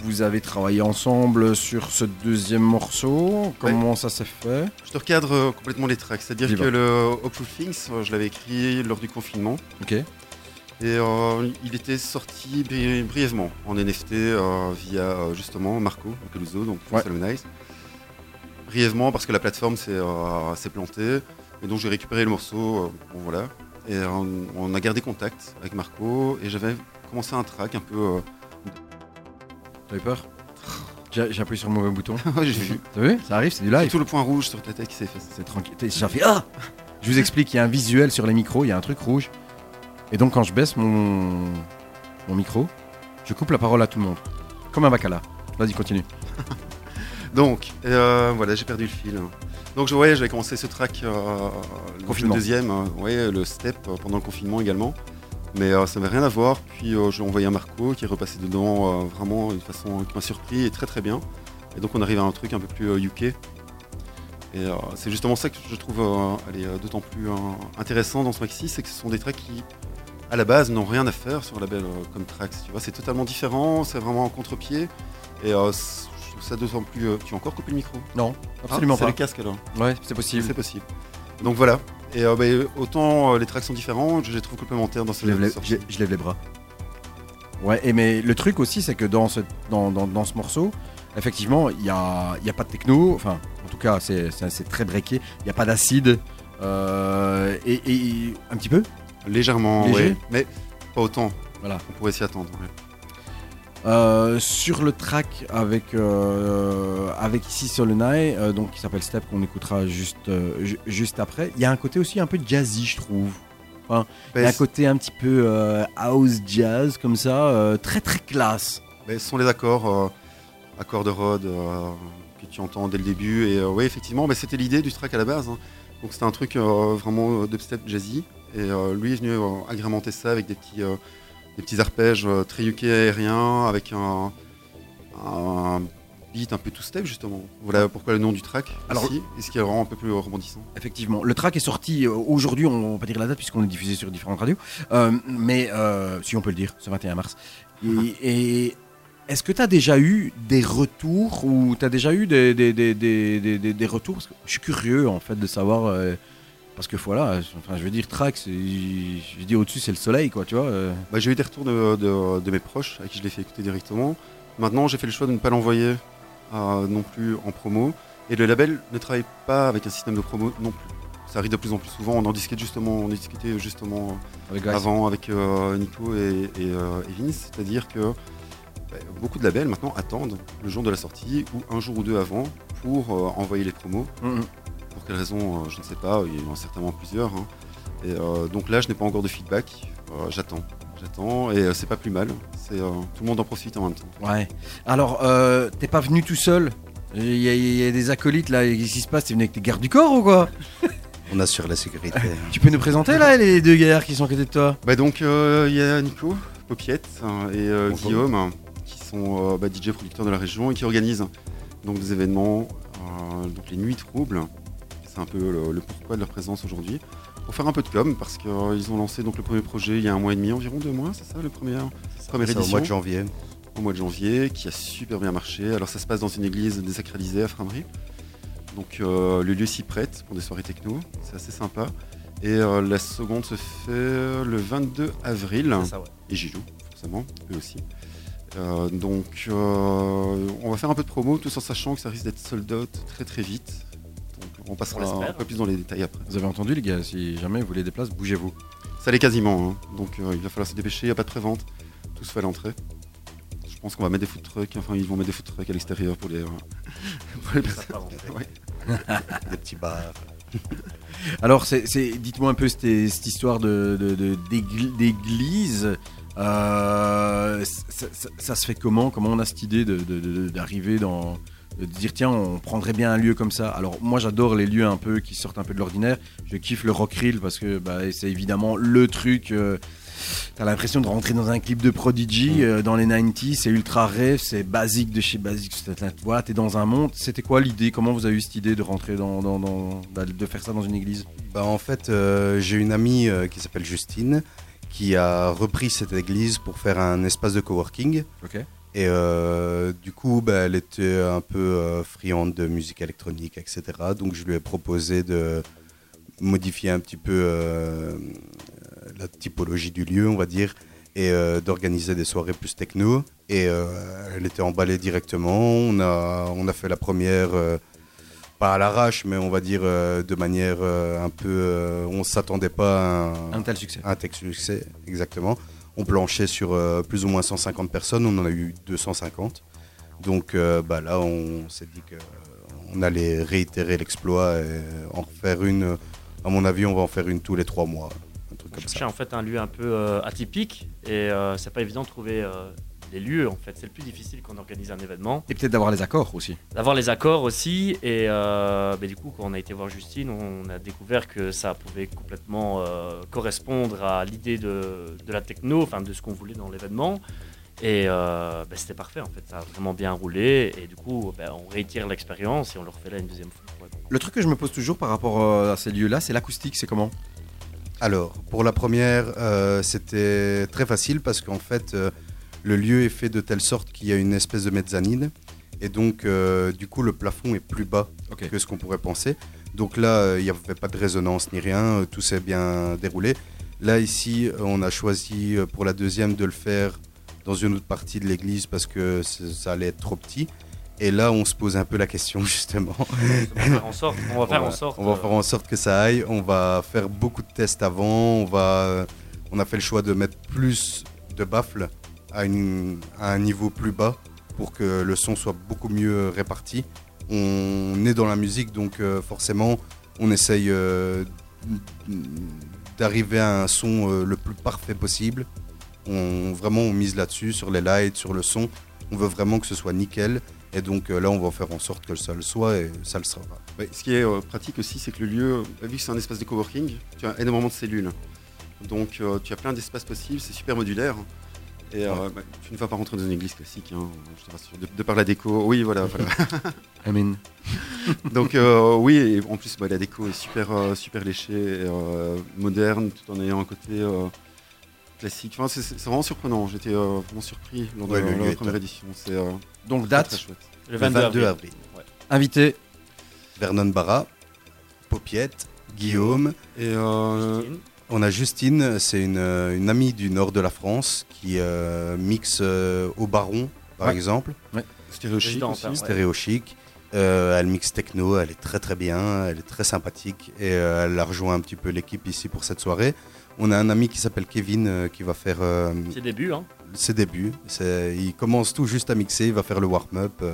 vous avez travaillé ensemble sur ce deuxième morceau. Comment ça s'est fait? Je te recadre complètement les tracks. C'est-à-dire que le Hopeful Things, je l'avais écrit lors du confinement. Ok. Et euh, il était sorti bri- brièvement en NFT euh, via euh, justement Marco Peluso, donc Ouais. Solomonize. Brièvement parce que la plateforme s'est plantée. Et donc j'ai récupéré le morceau. bon voilà. Et on a gardé contact avec Marco. Et j'avais commencé un track un peu. T'as eu peur? J'ai appuyé sur le mauvais bouton. j'ai vu. T'as vu? Ça arrive, c'est du C'est live. tout le point rouge sur ta tête qui s'est effacé. C'est tranquille. J'ai fait Ah Je vous explique, il y a un visuel sur les micros, il y a un truc rouge. Et donc quand je baisse mon, mon micro, je coupe la parole à tout le monde. Comme un bacala. Vas-y, continue. Donc, euh, voilà, j'ai perdu le fil. Donc, je, ouais, j'avais commencé ce track, euh, le- deuxième, euh, ouais, le step euh, pendant le confinement également. Mais ça n'avait rien à voir. Puis j'ai envoyé un Marco qui est repassé dedans vraiment d'une façon qui m'a surpris et très très bien. Et donc, on arrive à un truc un peu plus UK. Et c'est justement ça que je trouve allez, d'autant plus intéressant dans ce maxi, c'est que ce sont des tracks qui, à la base, n'ont rien à faire sur un label euh, comme Trax. Tu vois, c'est totalement différent, c'est vraiment en contre-pied. Et euh, je trouve ça d'autant plus. euh, tu as encore coupé le micro? Non, Ah, absolument C'est pas. le casque alors? Ouais, c'est possible. C'est possible. Donc voilà. Et bah, autant les tracks sont différents, je les trouve complémentaires dans ce Je lève, les, je- je lève les bras. Ouais, et mais le truc aussi, c'est que dans ce, dans, dans- dans ce morceau, effectivement, il n'y a, y a pas de techno. Enfin, en tout cas, c'est c'est- c'est très breaké. Il n'y a pas d'acide. euh, et, et- un petit peu. Légèrement. Mais pas autant. Voilà. On pourrait s'y attendre. ouais. Euh, sur le track avec, euh, avec ici Solenai, euh, donc qui s'appelle Step, qu'on écoutera juste, euh, ju- juste après, il y a un côté aussi un peu jazzy, je trouve. Il y a un côté un petit peu euh, house jazz, comme ça, euh, très très classe. ce sont les accords, euh, accords de Rod euh, que tu entends dès le début. Et oui, effectivement, c'était l'idée du track à la base. hein. Donc c'était un truc euh, vraiment euh, dubstep jazzy. Et euh, lui est venu euh, agrémenter ça avec des petits, euh, des petits arpèges très UK aériens, avec un, un beat un peu two step justement. Voilà pourquoi le nom du track Alors- aussi, et ce qui est vraiment un peu plus rebondissant. Effectivement, le track est sorti aujourd'hui, on va pas dire la date puisqu'on est diffusé sur différentes radios, Euh, mais euh, si on peut le dire, ce 21 mars. Et, et Est-ce que tu as déjà eu des retours ou tu as déjà eu des, des, des, des, des- des- des retours? Parce que Je suis curieux en fait de savoir. euh, parce que voilà, enfin, je veux dire, Trax, je dis au-dessus c'est le soleil quoi, tu vois. euh. Bah, j'ai eu des retours de, de- de mes proches à qui je l'ai fait écouter directement. Maintenant, j'ai fait le choix de ne pas l'envoyer euh, non plus en promo. Et le label ne travaille pas avec un système de promo non plus. Ça arrive de plus en plus souvent. On en discutait justement, on en discutait justement Avec avant avec euh, Nico et, et, euh, et Vince. C'est-à-dire que bah, beaucoup de labels maintenant attendent le jour de la sortie ou un jour ou deux avant pour euh, envoyer les promos. Mhm. Pour quelle raison, euh, je ne sais pas, il y en a certainement plusieurs. hein. Et, euh, donc là, je n'ai pas encore de feedback. Euh, j'attends. J'attends et euh, c'est pas plus mal. C'est euh, tout le monde en profite en même temps. Ouais. Alors, euh, t'es pas venu tout seul Il y, a- il y a des acolytes là, qu'est-ce qui se passe? T'es venu avec tes gardes du corps ou quoi? On assure la sécurité. Tu peux nous présenter là les deux gaillards qui sont à côté de toi? Bah donc euh, il y a Nico, Popiette hein, et euh. Guillaume hein, qui sont euh, bah, DJ producteurs de la région et qui organisent donc des événements, euh, donc les nuits troubles. C'est un peu le, le pourquoi de leur présence aujourd'hui. Pour faire un peu de com parce qu'ils ont lancé donc le premier projet il y a un mois et demi environ, deux mois, c'est ça le premier Première C'est au édition mois de janvier. au mois de janvier, qui a super bien marché. Alors ça se passe dans une église désacralisée à Framery. Donc euh, le lieu s'y prête pour des soirées techno, c'est assez sympa. Et euh, la seconde se fait le 22 avril. C'est ça, ouais. Et j'y joue, forcément, eux aussi. Euh, donc euh, on va faire un peu de promo, tout en sachant que ça risque d'être sold out très très vite. On passera On un peu plus dans les détails après. Vous avez entendu les gars, si jamais vous voulez des places, bougez-vous. Ça l'est quasiment, hein. donc euh, il va falloir se dépêcher, il n'y a pas de prévente, tout se fait à l'entrée. Je pense qu'on va mettre des food trucks, enfin ils vont mettre des food trucks à l'extérieur pour les, euh, pour les personnes. Ouais. Des petits bars. Alors, c'est, c'est- dites-moi un peu cette, cette histoire de, de- de- d'égl- d'église. Euh, ça, ça- ça se fait comment? Comment on a cette idée de, de- de- d'arriver dans. De dire tiens, on prendrait bien un lieu comme ça. Alors, moi j'adore les lieux un peu qui sortent un peu de l'ordinaire. Je kiffe le rock reel parce que bah, c'est évidemment le truc. euh, T'as l'impression de rentrer dans un clip de Prodigy euh, dans les 90s, c'est ultra rêve, c'est basique de chez basique. C'est- Voilà, t'es dans un monde. C'était quoi l'idée? Comment vous avez eu cette idée de rentrer dans, dans- dans- de faire ça dans une église? Bah, en fait, euh, j'ai une amie qui s'appelle Justine qui a repris cette église pour faire un espace de coworking. Ok. Et euh, du coup, bah, elle était un peu euh, friande de musique électronique, etc. Donc je lui ai proposé de modifier un petit peu euh, la typologie du lieu, on va dire, et d'organiser des soirées plus techno. Et elle était emballée directement. On a, on a fait la première, pas à l'arrache, mais on va dire de manière un peu... on ne s'attendait pas à un, Un tel succès. un tel succès, exactement. On planchait sur euh, plus ou moins 150 personnes, on en a eu 250. Donc euh, bah, là, on s'est dit qu'on allait réitérer l'exploit et en refaire une. À mon avis, on va en faire une tous les trois mois. Un truc On comme cherchait ça. en fait un lieu un peu euh, atypique et euh, c'est pas évident de trouver euh, les lieux en fait. C'est le plus difficile quand on organise un événement. Et peut-être d'avoir les accords aussi. D'avoir les accords aussi et euh, bah, du coup quand on a été voir Justine, on a découvert que ça pouvait complètement euh, correspondre à l'idée de, de la techno, enfin de ce qu'on voulait dans l'événement. Et euh, bah, c'était parfait en fait, ça a vraiment bien roulé et du coup bah, on réitère l'expérience et on le refait là une deuxième fois. Ouais. Le truc que je me pose toujours par rapport euh, à ces lieux-là, c'est l'acoustique, c'est comment? Alors, pour la première, euh, c'était très facile parce qu'en fait, euh, le lieu est fait de telle sorte qu'il y a une espèce de mezzanine. Et donc, euh, du coup, le plafond est plus bas que ce qu'on pourrait penser. Donc là, euh, il n'y avait pas de résonance ni rien, euh, tout s'est bien déroulé. Là, ici, on a choisi pour la deuxième de le faire dans une autre partie de l'église parce que ça allait être trop petit. Et là, on se pose un peu la question, justement. On va faire en sorte, on va faire on en sorte. on va faire en sorte que ça aille. On va faire beaucoup de tests avant. On va, on a fait le choix de mettre plus de baffles à, un niveau plus bas pour que le son soit beaucoup mieux réparti. On est dans la musique, donc euh, forcément, on essaye euh, d'arriver à un son euh, le plus parfait possible. On, vraiment, on mise là-dessus, sur les lights, sur le son. On veut vraiment que ce soit nickel. Et donc là, on va faire en sorte que ça le soit et ça le sera. Ce qui est pratique aussi, c'est que le lieu, vu que c'est un espace de coworking, tu as énormément de cellules. Donc tu as plein d'espaces possibles, c'est super modulaire. Et euh, bah, tu ne vas pas rentrer dans une église classique, hein, je te rassure, de, de par la déco. Oui, voilà. voilà. I mean, Donc euh, oui, et en plus bah, la déco est super, euh, super léchée, et, euh, moderne, tout en ayant un côté euh, classique. Enfin, c'est vraiment surprenant. J'étais euh, vraiment surpris lors de Ouais, le la première top. édition. C'est euh, Donc date, très chouette. Le Le 22, 22 avril. avril. Ouais. invité. Vernon Barra, Popiette, Guillaume. Et euh, Justine. On a Justine, c'est une, euh, une amie du nord de la France qui euh, mixe euh, au Baron, par Ouais. exemple, aussi. hein, ouais. stéréo chic. Euh, elle mixe techno, elle est très très bien, elle est très sympathique et euh, elle a rejoint un petit peu l'équipe ici pour cette soirée. On a un ami qui s'appelle Kevin euh, qui va faire euh, C'est début, hein. ses débuts. C'est- Il commence tout juste à mixer, il va faire le warm-up. euh.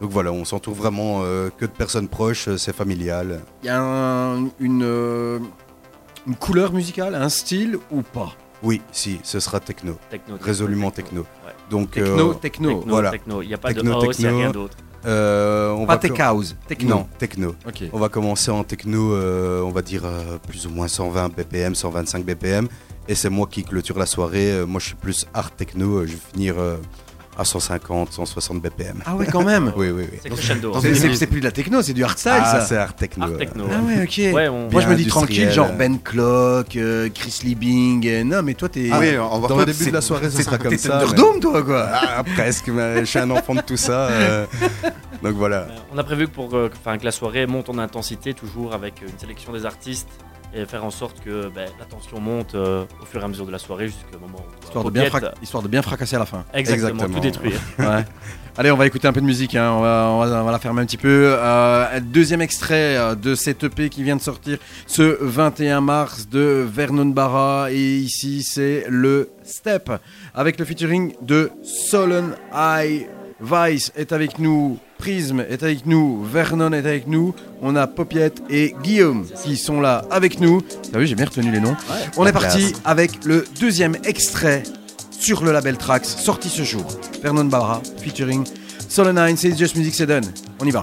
Donc voilà, on s'entoure vraiment euh, que de personnes proches, euh, c'est familial. Il y a un- une, euh, une couleur musicale, un style ou pas? Oui, si, ce sera techno. Techno. Résolument techno. Ouais. Donc Techno, euh, techno. Techno, voilà. techno. Il n'y a pas Techno, de house, il n'y a techno. rien d'autre. euh, on Pas va tech house, techno. Non, techno. On va commencer en techno, euh, on va dire euh, plus ou moins 120 BPM, 125 BPM. Et c'est moi qui clôture la soirée. Euh, moi, je suis plus art techno. euh, Je vais finir euh, à 150, 160 BPM. Ah ouais, quand même. Oui, oui, oui. C'est crescendo. plus de la techno, c'est du hardstyle Ah, ça. c'est art techno. Art techno. Ah ouais, ok. Ouais, on... Moi je me dis tranquille, genre Ben Clock, euh, Chris Liebing. euh, non, mais toi t'es. Ah oui, on va Dans le début de la soirée, ce c'est- sera comme t'es ça. mais- Thunderdome, toi quoi. Ah, presque, mais je suis un enfant de tout ça. euh, Donc voilà. On a prévu que, pour, euh, enfin, que la soirée monte en intensité, toujours avec une sélection des artistes, et faire en sorte que ben, la tension monte euh, au fur et à mesure de la soirée jusqu'au moment où. Histoire de, bien histoire de bien fracasser à la fin. Exactement, Exactement. tout détruire. Ouais. Allez, on va écouter un peu de musique, hein. on, va, on va- on va la fermer un petit peu. Euh, deuxième extrait euh, de cette EP qui vient de sortir ce 21 mars de Vernon Barra. Et ici, c'est le Step avec le featuring de Solen Eye. Vice est avec nous, Prism est avec nous, Vernon est avec nous. On a Popiette et Guillaume qui sont là avec nous. T'as vu, j'ai bien retenu les noms. on est parti avec le deuxième extrait sur le label Trax, sorti ce jour. Vernon Barra, featuring 9, c'est Just Music, c'est done. On y va.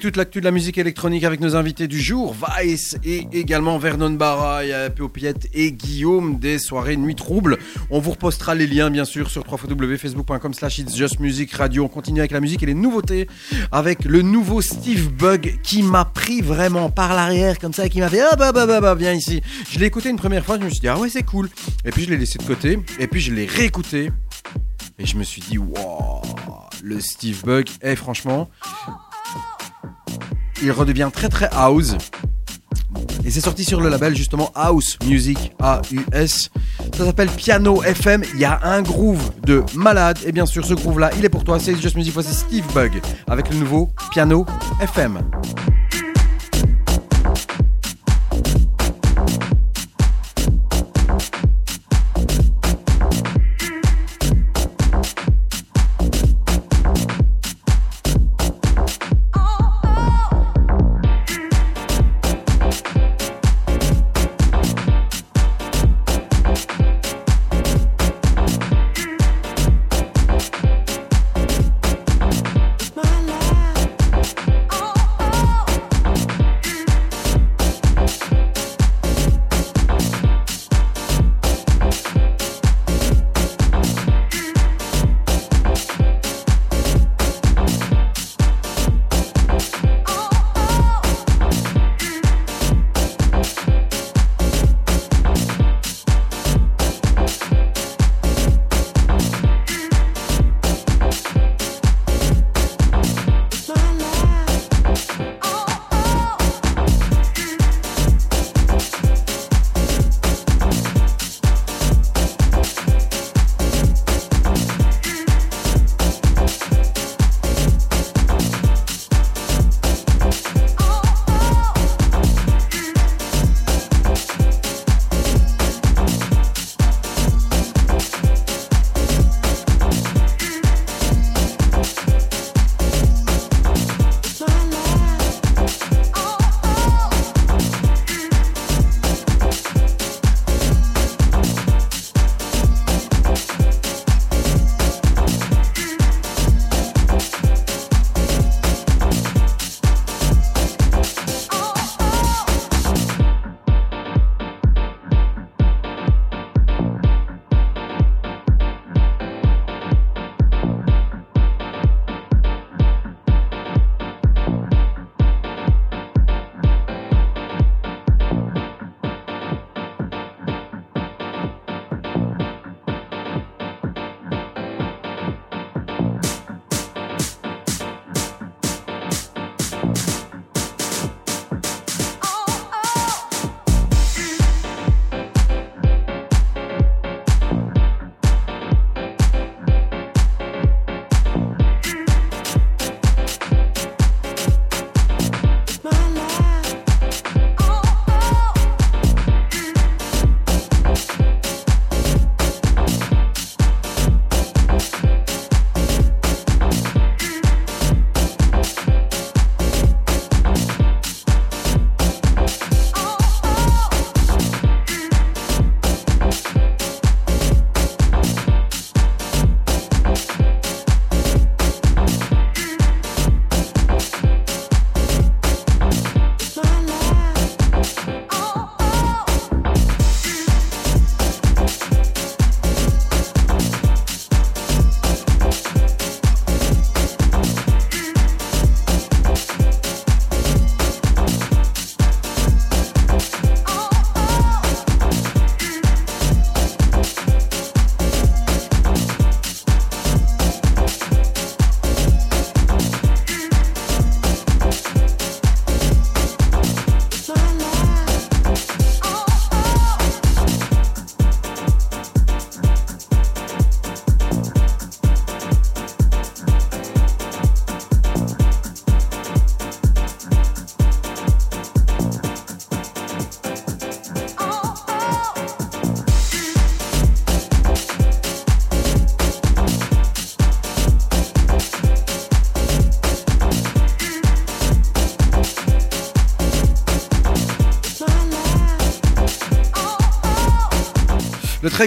Toute l'actu de la musique électronique avec nos invités du jour, Vice et également Vernon Barra, Popiette et Guillaume des soirées Nuit Trouble. On vous repostera les liens bien sûr sur www.facebook.com slash It's Just Music Radio. On continue avec la musique et les nouveautés avec le nouveau Steve Bug qui m'a pris vraiment par l'arrière comme ça et qui m'a fait ah bah bah bah bah viens ici. Je l'ai écouté une première fois, je me suis dit ah ouais c'est cool. Et puis je l'ai laissé de côté et puis je l'ai réécouté et je me suis dit wow le Steve Bug est franchement il redevient très très house. Et c'est sorti sur le label justement House Music AUS. Ça s'appelle Piano FM. Il y a un groove de malade. Et bien sûr, ce groove là, il est pour toi. C'est Just Music. Voici Steve Bug avec le nouveau Piano FM.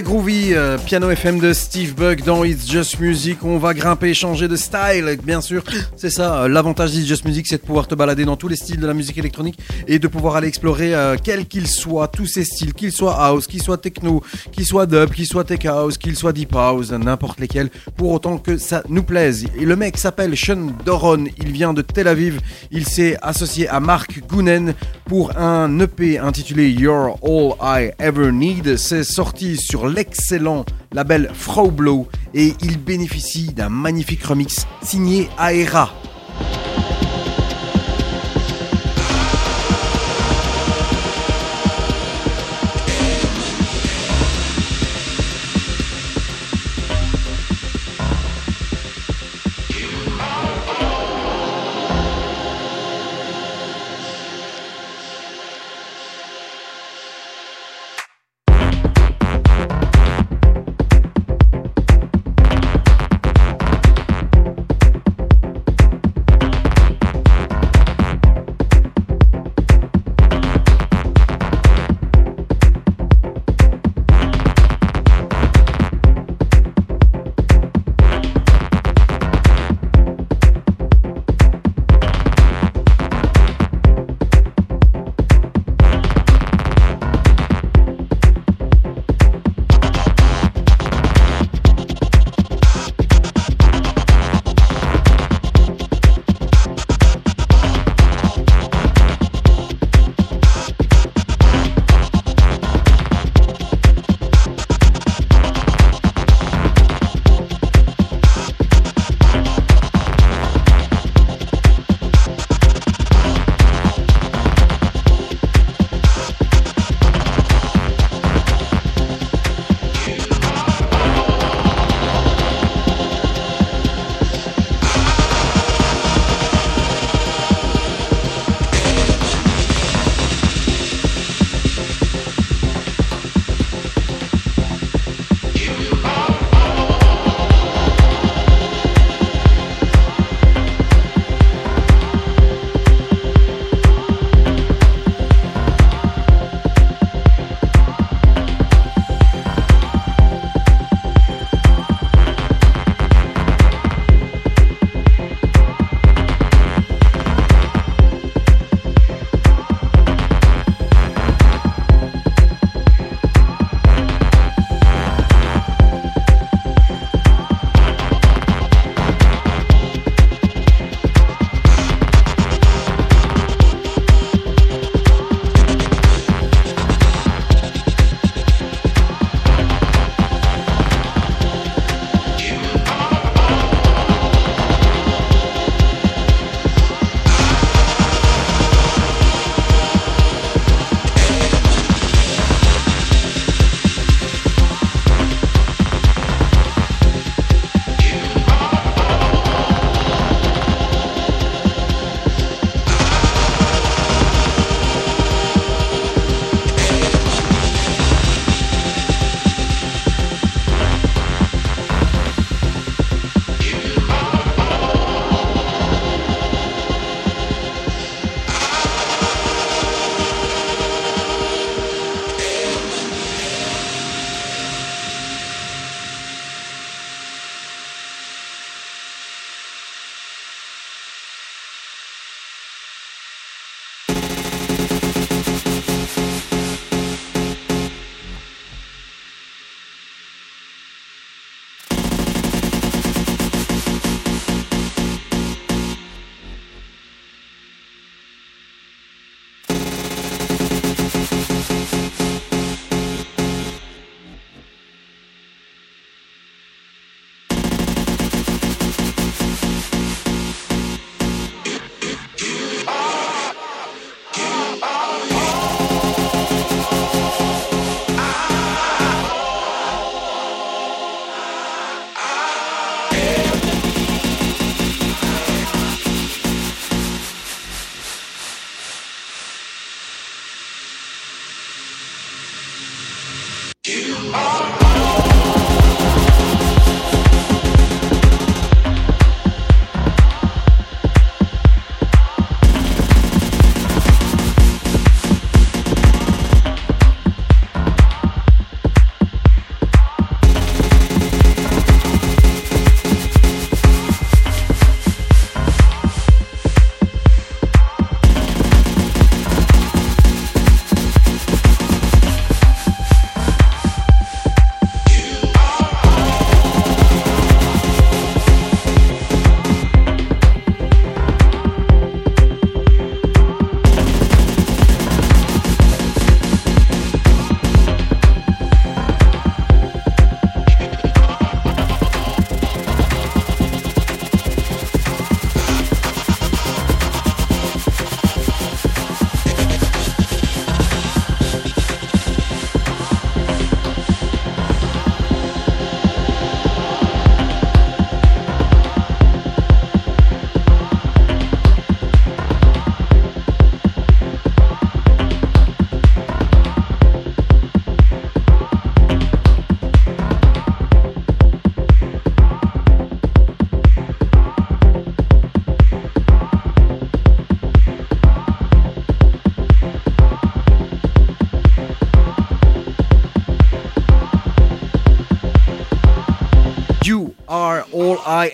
Groovy euh, piano FM de Steve Buck dans It's Just Music. On va grimper, changer de style, bien sûr. C'est ça, euh, l'avantage d'It's Just Music, c'est de pouvoir te balader dans tous les styles de la musique électronique et de pouvoir aller explorer, euh, quels qu'ils soient, tous ces styles, qu'ils soient house, qu'ils soient techno, qu'ils soient dub, qu'ils soient tech house, qu'ils soient deep house, n'importe lesquels, pour autant que ça nous plaise. Et le mec s'appelle Sean Doron, il vient de Tel Aviv, il s'est associé à Mark Goonen pour un EP intitulé You're All I Ever Need. C'est sorti sur l'excellent label Froblow et il bénéficie d'un magnifique remix signé Aera.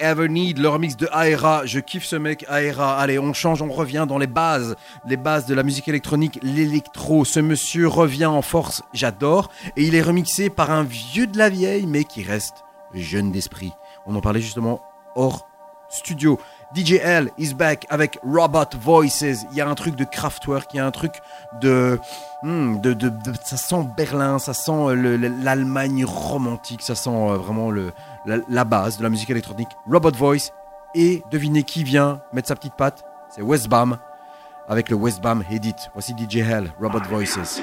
I Ever Need, le remix de Aera. Je kiffe ce mec, Aera. Allez, on change, on revient dans les bases, les bases de la musique électronique, l'électro. Ce monsieur revient en force, j'adore. Et il est remixé par un vieux de la vieille, mais qui reste jeune d'esprit. On en parlait justement hors studio. DJL is back avec Robot Voices. Il y a un truc de Kraftwerk, il y a un truc de, hmm, de, de, de- ça sent Berlin, ça sent le- le- l'Allemagne romantique, ça sent euh, vraiment le, la, la base de la musique électronique. Robot Voice et devinez qui vient mettre sa petite patte, c'est Westbam avec le Westbam Edit. Voici DJL, Robot Voices.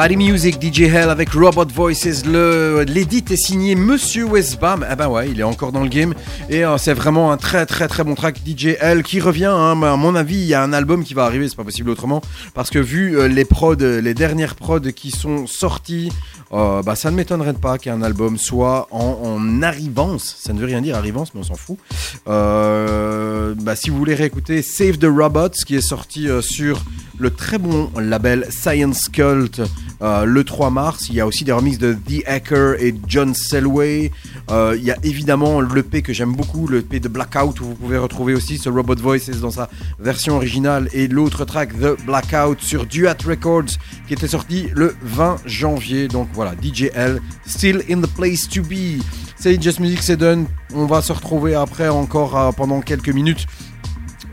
Body Music, DJ Hell avec Robot Voices. Le, l'édit est signé Monsieur Westbam. Eh ben ouais, il est encore dans le game. Et euh, c'est vraiment un très très très bon track DJ Hell qui revient. hein. À mon avis, il y a un album qui va arriver, c'est pas possible autrement. Parce que vu euh, les prods, les dernières prods qui sont sorties, euh, bah, ça ne m'étonnerait pas qu'un album soit en, en arrivance. Ça ne veut rien dire arrivance, mais on s'en fout. Bah, si vous voulez réécouter Save the Robots, qui est sorti sur le très bon label Science Cult euh, le 3 mars. Il y a aussi des remixes de The Hacker et John Selway. Euh, il y a évidemment l'EP que j'aime beaucoup, l'EP de Blackout, où vous pouvez retrouver aussi ce Robot Voices dans sa version originale et l'autre track The Blackout sur Duat Records qui était sorti le 20 janvier. Donc voilà, DJL, still in the place to be. C'est Just Music, c'est done. On va se retrouver après encore euh, pendant quelques minutes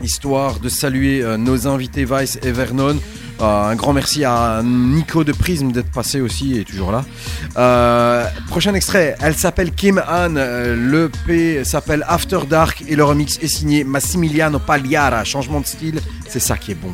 histoire de saluer nos invités Vice et Vernon. Euh, un grand merci à Nico de Prism d'être passé aussi et toujours là. Euh, prochain extrait, elle s'appelle Kim Han, euh, le P s'appelle After Dark et le remix est signé Massimiliano Pagliara. Changement de style, c'est ça qui est bon.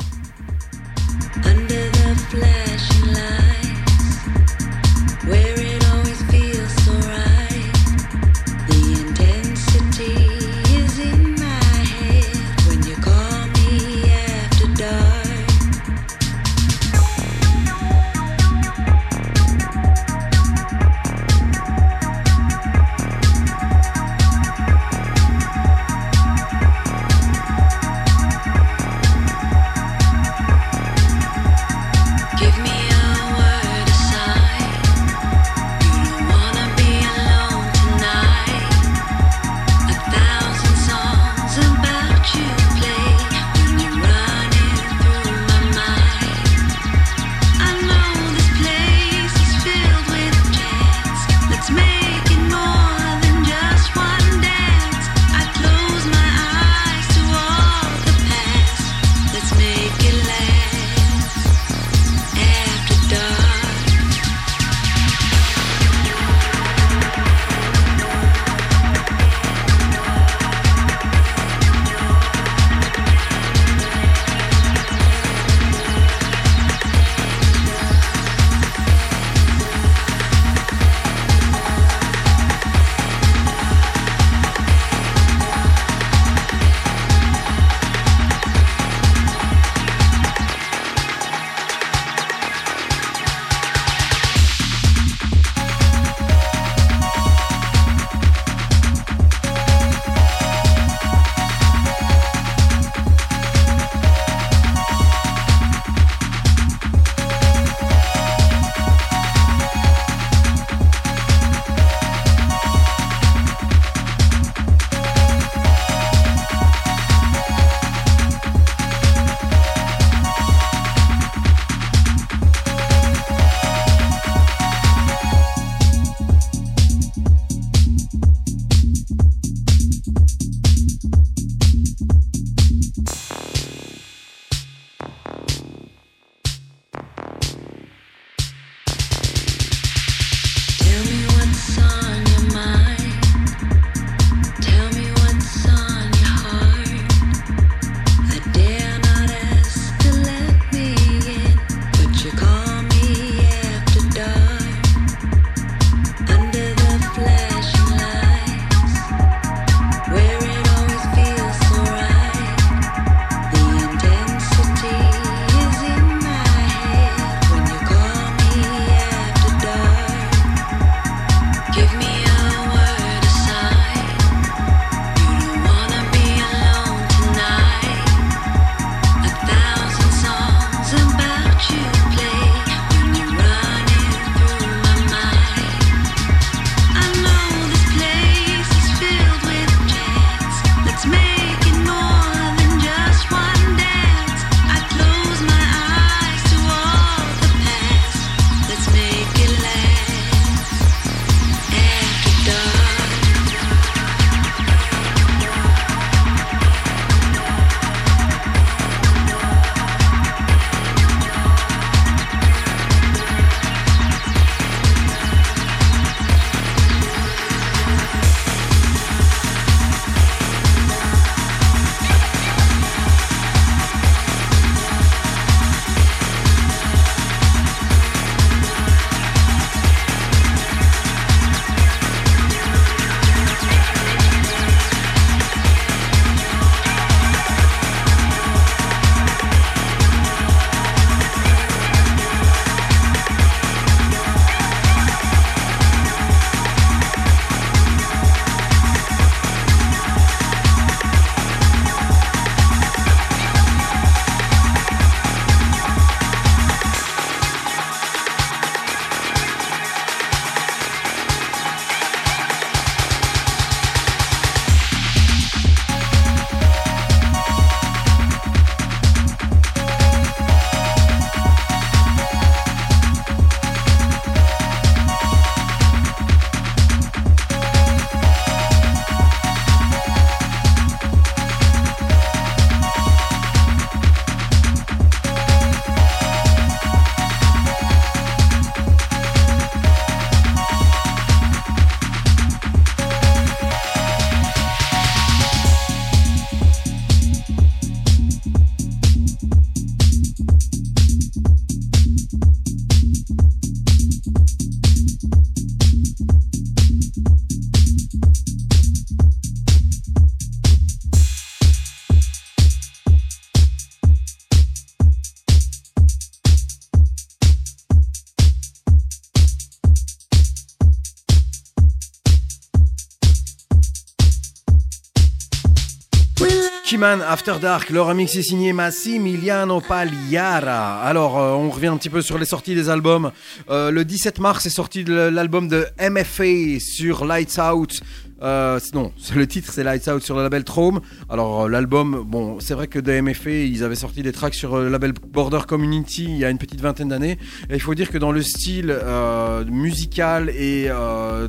After Dark. Le remix est signé Massimiliano Pagliara. Alors, euh, on revient un petit peu sur les sorties des albums. Euh, le 17 mars est sorti l'album de MFA sur Lights Out. Euh, non, le titre c'est Lights Out sur le label Trome. Alors euh, l'album, bon, c'est vrai que de MFA, ils avaient sorti des tracks sur euh, le label Border Community il y a une petite vingtaine d'années. Et il faut dire que dans le style euh, musical et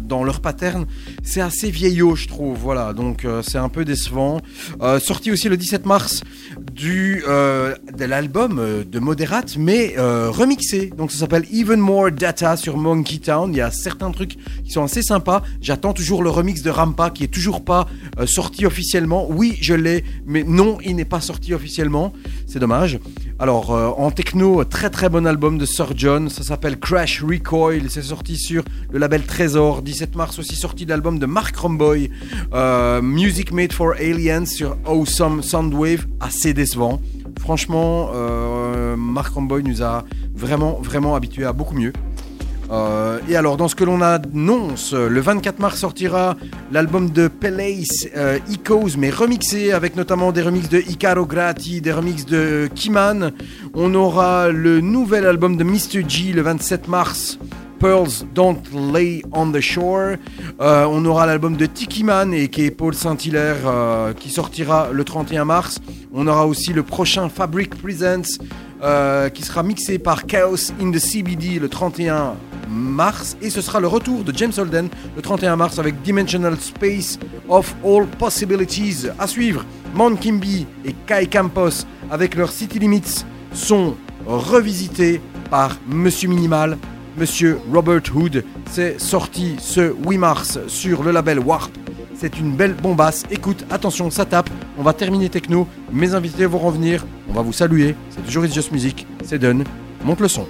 dans leur pattern, c'est assez vieillot, je trouve. Voilà, donc c'est un peu décevant. Sorti aussi le 17 mars du de l'album de Moderate, mais remixé. Donc ça s'appelle Even More Data sur Monkey Town. Il y a certains trucs qui sont assez sympas. J'attends toujours le remix de Qui est toujours pas euh, sorti officiellement. Oui, je l'ai, mais non, il n'est pas sorti officiellement. C'est dommage. Alors euh, en techno, très très bon album de Sir John. Ça s'appelle Crash Recoil. C'est sorti sur le label Trésor. 17 mars aussi sorti l'album de Mark Romboy, euh, Music Made for Aliens sur Awesome Soundwave. Assez décevant. Franchement, Mark Romboy nous a vraiment vraiment habitués à beaucoup mieux. Euh, et alors, dans ce que l'on annonce, le 24 mars sortira l'album de Pelace, euh, mais remixé, avec notamment des remixes de Icaro Grati, des remixes de Kiman. On aura le nouvel album de Mr. G le 27 mars. Pearls Don't Lay on the Shore. Euh, on aura l'album de Tiki Man et qui est Paul Saint-Hilaire euh, qui sortira le 31 mars. On aura aussi le prochain Fabric Presents euh, qui sera mixé par Chaos in the CBD le 31 mars et ce sera le retour de James Holden le 31 mars avec Dimensional Space of All Possibilities à suivre. Mon Kimby et Kai Campos avec leurs City Limits sont revisités par Monsieur Minimal, Monsieur Robert Hood. C'est sorti ce 8 mars sur le label Warp. C'est une belle bombasse. Écoute, attention, ça tape. On va terminer techno. Mes invités vont revenir. On va vous saluer. C'est toujours Just Music. C'est done. Monte le son.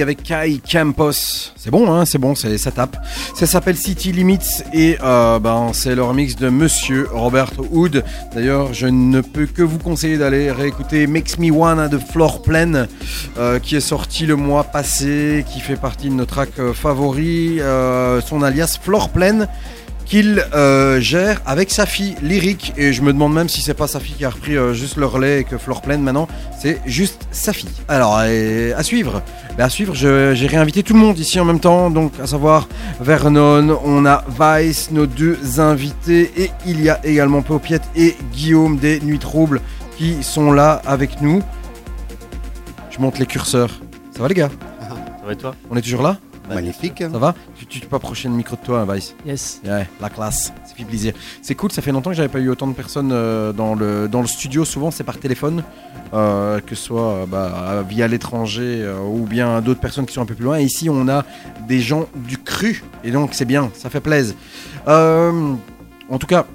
Avec Kai Campos. C'est bon, hein, c'est bon, ça tape. Ça s'appelle City Limits et euh, ben, c'est le remix de Monsieur Robert Hood. D'ailleurs, je ne peux que vous conseiller d'aller réécouter Makes Me Wanna de Floor Plan euh, qui est sorti le mois passé, qui fait partie de nos tracks euh, favoris. son alias Floor Plan qu'il gère avec sa fille lyrique et je me demande même si c'est pas sa fille qui a repris juste le relais et que Flore Pleine maintenant c'est juste sa fille. Alors à suivre, à suivre, j'ai réinvité tout le monde ici en même temps, donc à savoir Vernon, on a Vice, nos deux invités et il y a également Paupiette et Guillaume des Nuits Troubles qui sont là avec nous. Je monte les curseurs. Ça va les gars? Ça va et toi? On est toujours là? Magnifique. Ça va tu, tu peux approcher le micro de toi, Vice Yes. Ouais, la classe, ça fait plaisir. C'est cool, ça fait longtemps que j'avais pas eu autant de personnes euh, dans, le, dans le studio. Souvent, c'est par téléphone, euh, que ce soit euh, bah, via l'étranger euh, ou bien d'autres personnes qui sont un peu plus loin. Et ici, on a des gens du cru, et donc c'est bien, ça fait plaisir. Euh, en tout cas,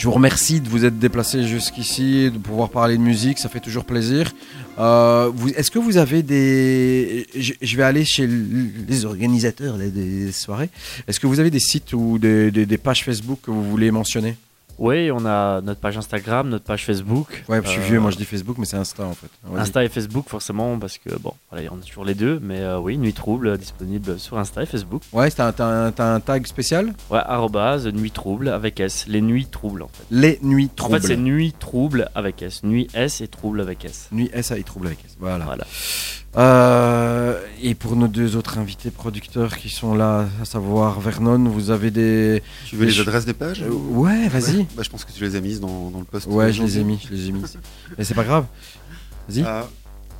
je vous remercie de vous être déplacé jusqu'ici, de pouvoir parler de musique, ça fait toujours plaisir. Euh, Est-ce que vous avez des... Je, vais aller chez les organisateurs des soirées. Est-ce que vous avez des sites ou des- des pages Facebook que vous voulez mentionner? Oui, on a notre page Instagram, notre page Facebook. Ouais, je suis Euh, vieux, moi je dis Facebook, mais c'est Insta en fait. Insta et Facebook forcément parce que bon, voilà, on a toujours les deux, mais euh, oui, Nuit Trouble euh, disponible sur Insta et Facebook. Ouais, t'as un, tag spécial? Ouais, arrobase Nuit Trouble avec S, les Nuits Troubles en fait. Les Nuits En Troubles. fait, c'est Nuit Trouble avec S, Nuit S et Trouble avec S. Nuit S et Trouble avec S. Voilà. Voilà. Euh, et pour nos deux autres invités producteurs qui sont là, à savoir Vernon, vous avez des. Tu veux des les adresses des pages Euh, Ouais, vas-y. Bah, je pense que tu les as mises dans, dans le post. Ouais, je les ai mis, je les ai mis. Mais c'est pas grave. Vas-y. Ah,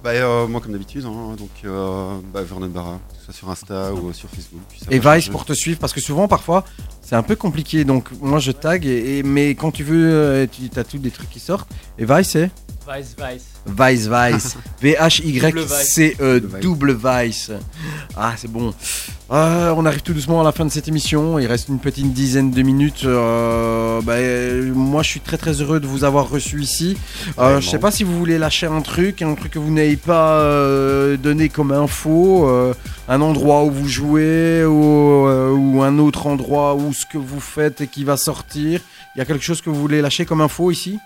bah, euh, moi, comme d'habitude, hein, donc euh, bah, Vernon Barra, que ce soit sur Insta ou euh, sur Facebook. Et Vice pour te suivre parce que souvent parfois c'est un peu compliqué donc moi je tag et, et- mais quand tu veux euh, tu as tous des trucs qui sortent et Vice c'est Vice, Vice. Vice Vice. V H Y C E double Vice. Ah c'est bon. Euh, on arrive tout doucement à la fin de cette émission. Il reste une petite dizaine de minutes. Euh, bah, moi je suis très très heureux de vous avoir reçu ici. Euh, je sais pas si vous voulez lâcher un truc un truc que vous n'avez pas euh, donné comme info euh, un endroit où vous jouez ou, euh, ou un autre endroit où ce que vous faites et qui va sortir. Il y a quelque chose que vous voulez lâcher comme info ici?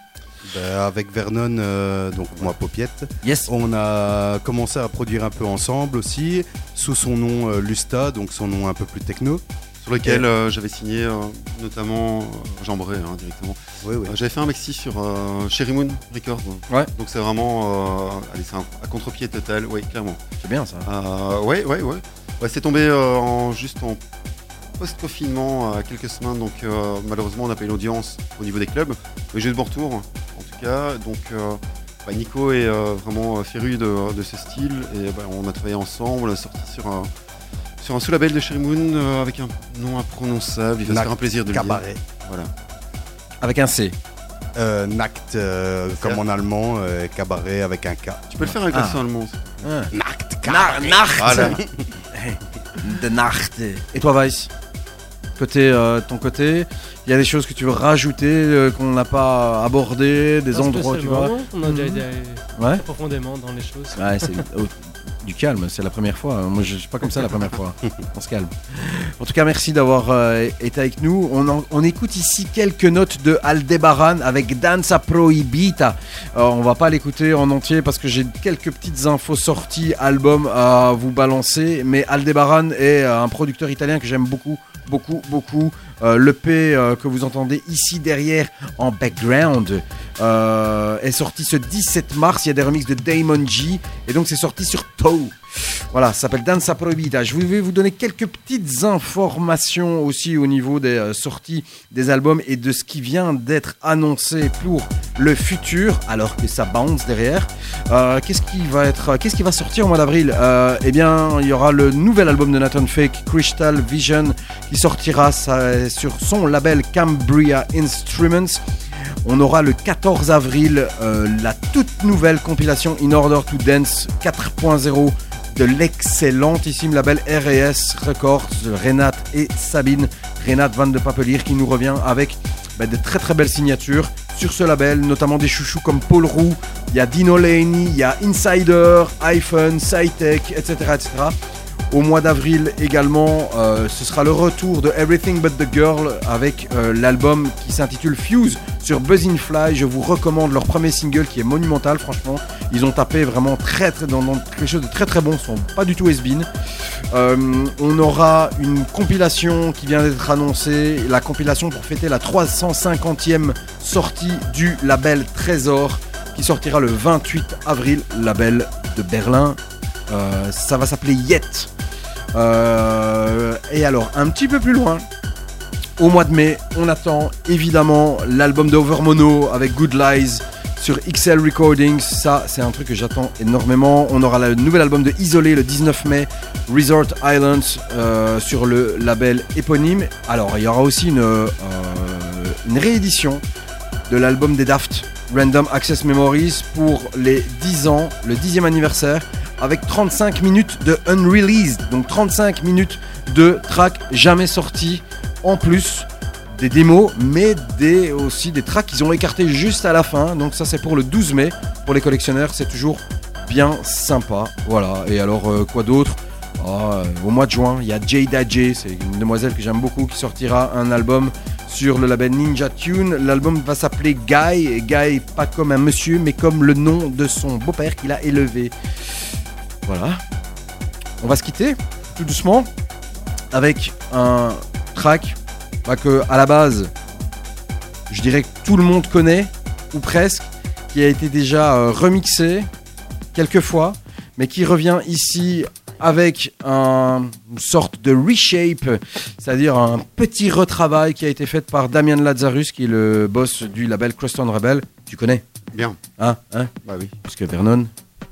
Ben, avec Vernon, euh, donc moi Popiette, yes. on a commencé à produire un peu ensemble aussi, sous son nom euh, Lusta, donc son nom un peu plus techno. Sur lequel euh, j'avais signé euh, notamment Bray hein, directement. Oui, oui. Euh, j'avais fait un maxi sur euh, Cherry Moon Records. Ouais. Donc c'est vraiment euh, allez, c'est un, à contre-pied total, oui, clairement. c'est bien ça Euh, ouais, ouais, ouais. Ouais, c'est tombé euh, en, juste en post-confinement à quelques semaines, donc euh, malheureusement on n'a pas eu l'audience au niveau des clubs. Mais j'ai eu de bons retours, en tout cas. Donc euh, bah, Nico est euh, vraiment euh, féru de, de ce style et bah, on a travaillé ensemble, on a sorti sur un, sur un sous-label de Sherry Moon euh, avec un nom imprononçable. Il va se faire un plaisir de le dire. Cabaret. Voilà. avec un C Euh, euh, comme en allemand, euh, cabaret avec un K. Tu peux le faire avec Ah. l'accent allemand. ça. Ah. Nacht, Nar- Nacht Voilà. De Nacht Et toi Vice Côté, euh, ton côté, il y a des choses que tu veux rajouter euh, qu'on n'a pas abordé, des Pas endroits tu vois On a déjà Ouais. profondément dans les choses. Ouais, c'est du calme, c'est la première fois. Moi, je je suis pas comme ça la première fois. On se calme. En tout cas, merci d'avoir euh, été avec nous. On écoute ici quelques notes de Aldebaran avec Danza Prohibita. Euh, on va pas l'écouter en entier parce que j'ai quelques petites infos sorties, albums à vous balancer. Mais Aldebaran est euh, un producteur italien que j'aime beaucoup, beaucoup, beaucoup. Euh, L'EP euh, que vous entendez ici derrière en background euh, est sorti ce 17 mars. Il y a des remixes de Damon G et donc c'est sorti sur Toe. Voilà, ça s'appelle Danza Prohibita. Je vais vous donner quelques petites informations aussi au niveau des euh, sorties des albums et de ce qui vient d'être annoncé pour le futur, alors que ça bounce derrière. Euh, qu'est-ce qui va être, qu'est-ce qui va sortir au mois d'avril Euh, Eh bien, il y aura le nouvel album de Nathan Fake, Crystal Vision, qui sortira sur son label Cambria Instruments. On aura le 14 avril euh, la toute nouvelle compilation In Order to Dance 4.0 de l'excellentissime label R&S Records de Renate et Sabine. Renate Van de Papelier qui nous revient avec bah, de très très belles signatures. Sur ce label, notamment des chouchous comme Paul Roux, il y a Dino Laney, il y a Insider, iPhone, SciTech, etc., etc. Au mois d'avril également, euh, ce sera le retour de Everything But The Girl avec euh, l'album qui s'intitule Fuse sur Buzzin' Fly. Je vous recommande leur premier single qui est monumental, franchement. Ils ont tapé vraiment très, très dans, quelque chose de très très bon, ils pas du tout has-been. Euh, on aura une compilation qui vient d'être annoncée, la compilation pour fêter la 350e sortie du label Trésor qui sortira le 28 avril, label de Berlin. Euh, ça va s'appeler Yet. Euh, et alors, un petit peu plus loin, au mois de mai, on attend évidemment l'album d'Overmono avec Good Lies sur XL Recordings. Ça, c'est un truc que j'attends énormément. On aura le nouvel album de Isolé le 19 mai, Resort Islands, euh, sur le label éponyme. Alors, il y aura aussi une, une réédition de l'album des Daft, Random Access Memories, pour les 10 ans, le 10e anniversaire, avec 35 minutes de unreleased, donc 35 minutes de tracks jamais sortis, en plus des démos, mais des, aussi des tracks qu'ils ont écartés juste à la fin. Donc ça c'est pour le 12 mai, pour les collectionneurs, c'est toujours bien sympa. Voilà, et alors euh, quoi d'autre? Ah, Au mois de juin, il y a Jada J, c'est une demoiselle que j'aime beaucoup, qui sortira un album sur le label Ninja Tune. L'album va s'appeler Guy, et Guy pas comme un monsieur, mais comme le nom de son beau-père qu'il a élevé. Voilà. On va se quitter tout doucement avec un track bah, que à la base, je dirais que tout le monde connaît ou presque, qui a été déjà euh, remixé quelques fois, mais qui revient ici avec un- une sorte de reshape, c'est-à-dire un petit retravail qui a été fait par Damien Lazarus, qui est le boss du label Crosstown Rebel. Tu connais? Bien. Hein, hein? Bah oui. Parce que Vernon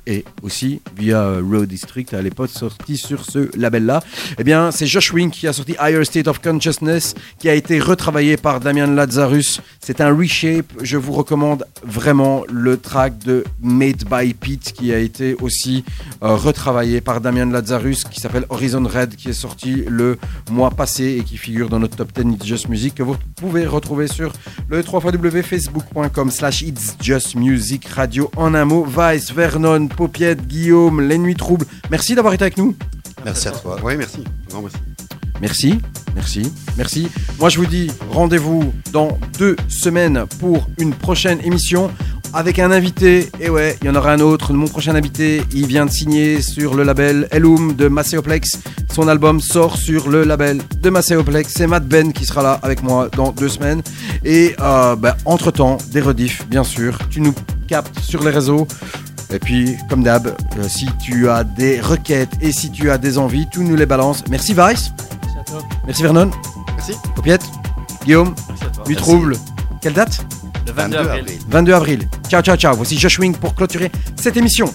est aussi, via euh, Road District, à l'époque sorti sur ce label-là. Eh bien, c'est Josh Wink qui a sorti Higher State of Consciousness, qui a été retravaillé par Damien Lazarus. C'est un reshape. Je vous recommande vraiment le track de Made by Pete, qui a été aussi euh, retravaillé par Damien Lazarus, qui s'appelle Horizon Red, qui est sorti le mois passé et qui figure dans notre top 10 It's Just Music, que vous pouvez retrouver sur le www.facebook.com slash It's Just Music Radio. En un mot, Vice, Vernon, Paupiette, Guillaume, Les Nuits Troubles. Merci d'avoir été avec nous. Merci à toi. Oui, merci. Merci. Merci, merci, merci. Moi, je vous dis rendez-vous dans deux semaines pour une prochaine émission avec un invité. Et ouais, il y en aura un autre. Mon prochain invité, il vient de signer sur le label Elum de Macéoplex. Son album sort sur le label de Macéoplex. C'est Matt Ben qui sera là avec moi dans deux semaines. Et euh, bah, entre-temps, des rediffs, bien sûr. Tu nous captes sur les réseaux. Et puis, comme d'hab, euh, si tu as des requêtes et si tu as des envies, tu nous les balances. Merci Vice. Merci à toi. Merci Vernon. Merci. Paupiette. Guillaume. Merci à toi. Trouble. Quelle date? Le 22 avril. 22 avril. Ciao, ciao, ciao. Voici Josh Wing pour clôturer cette émission.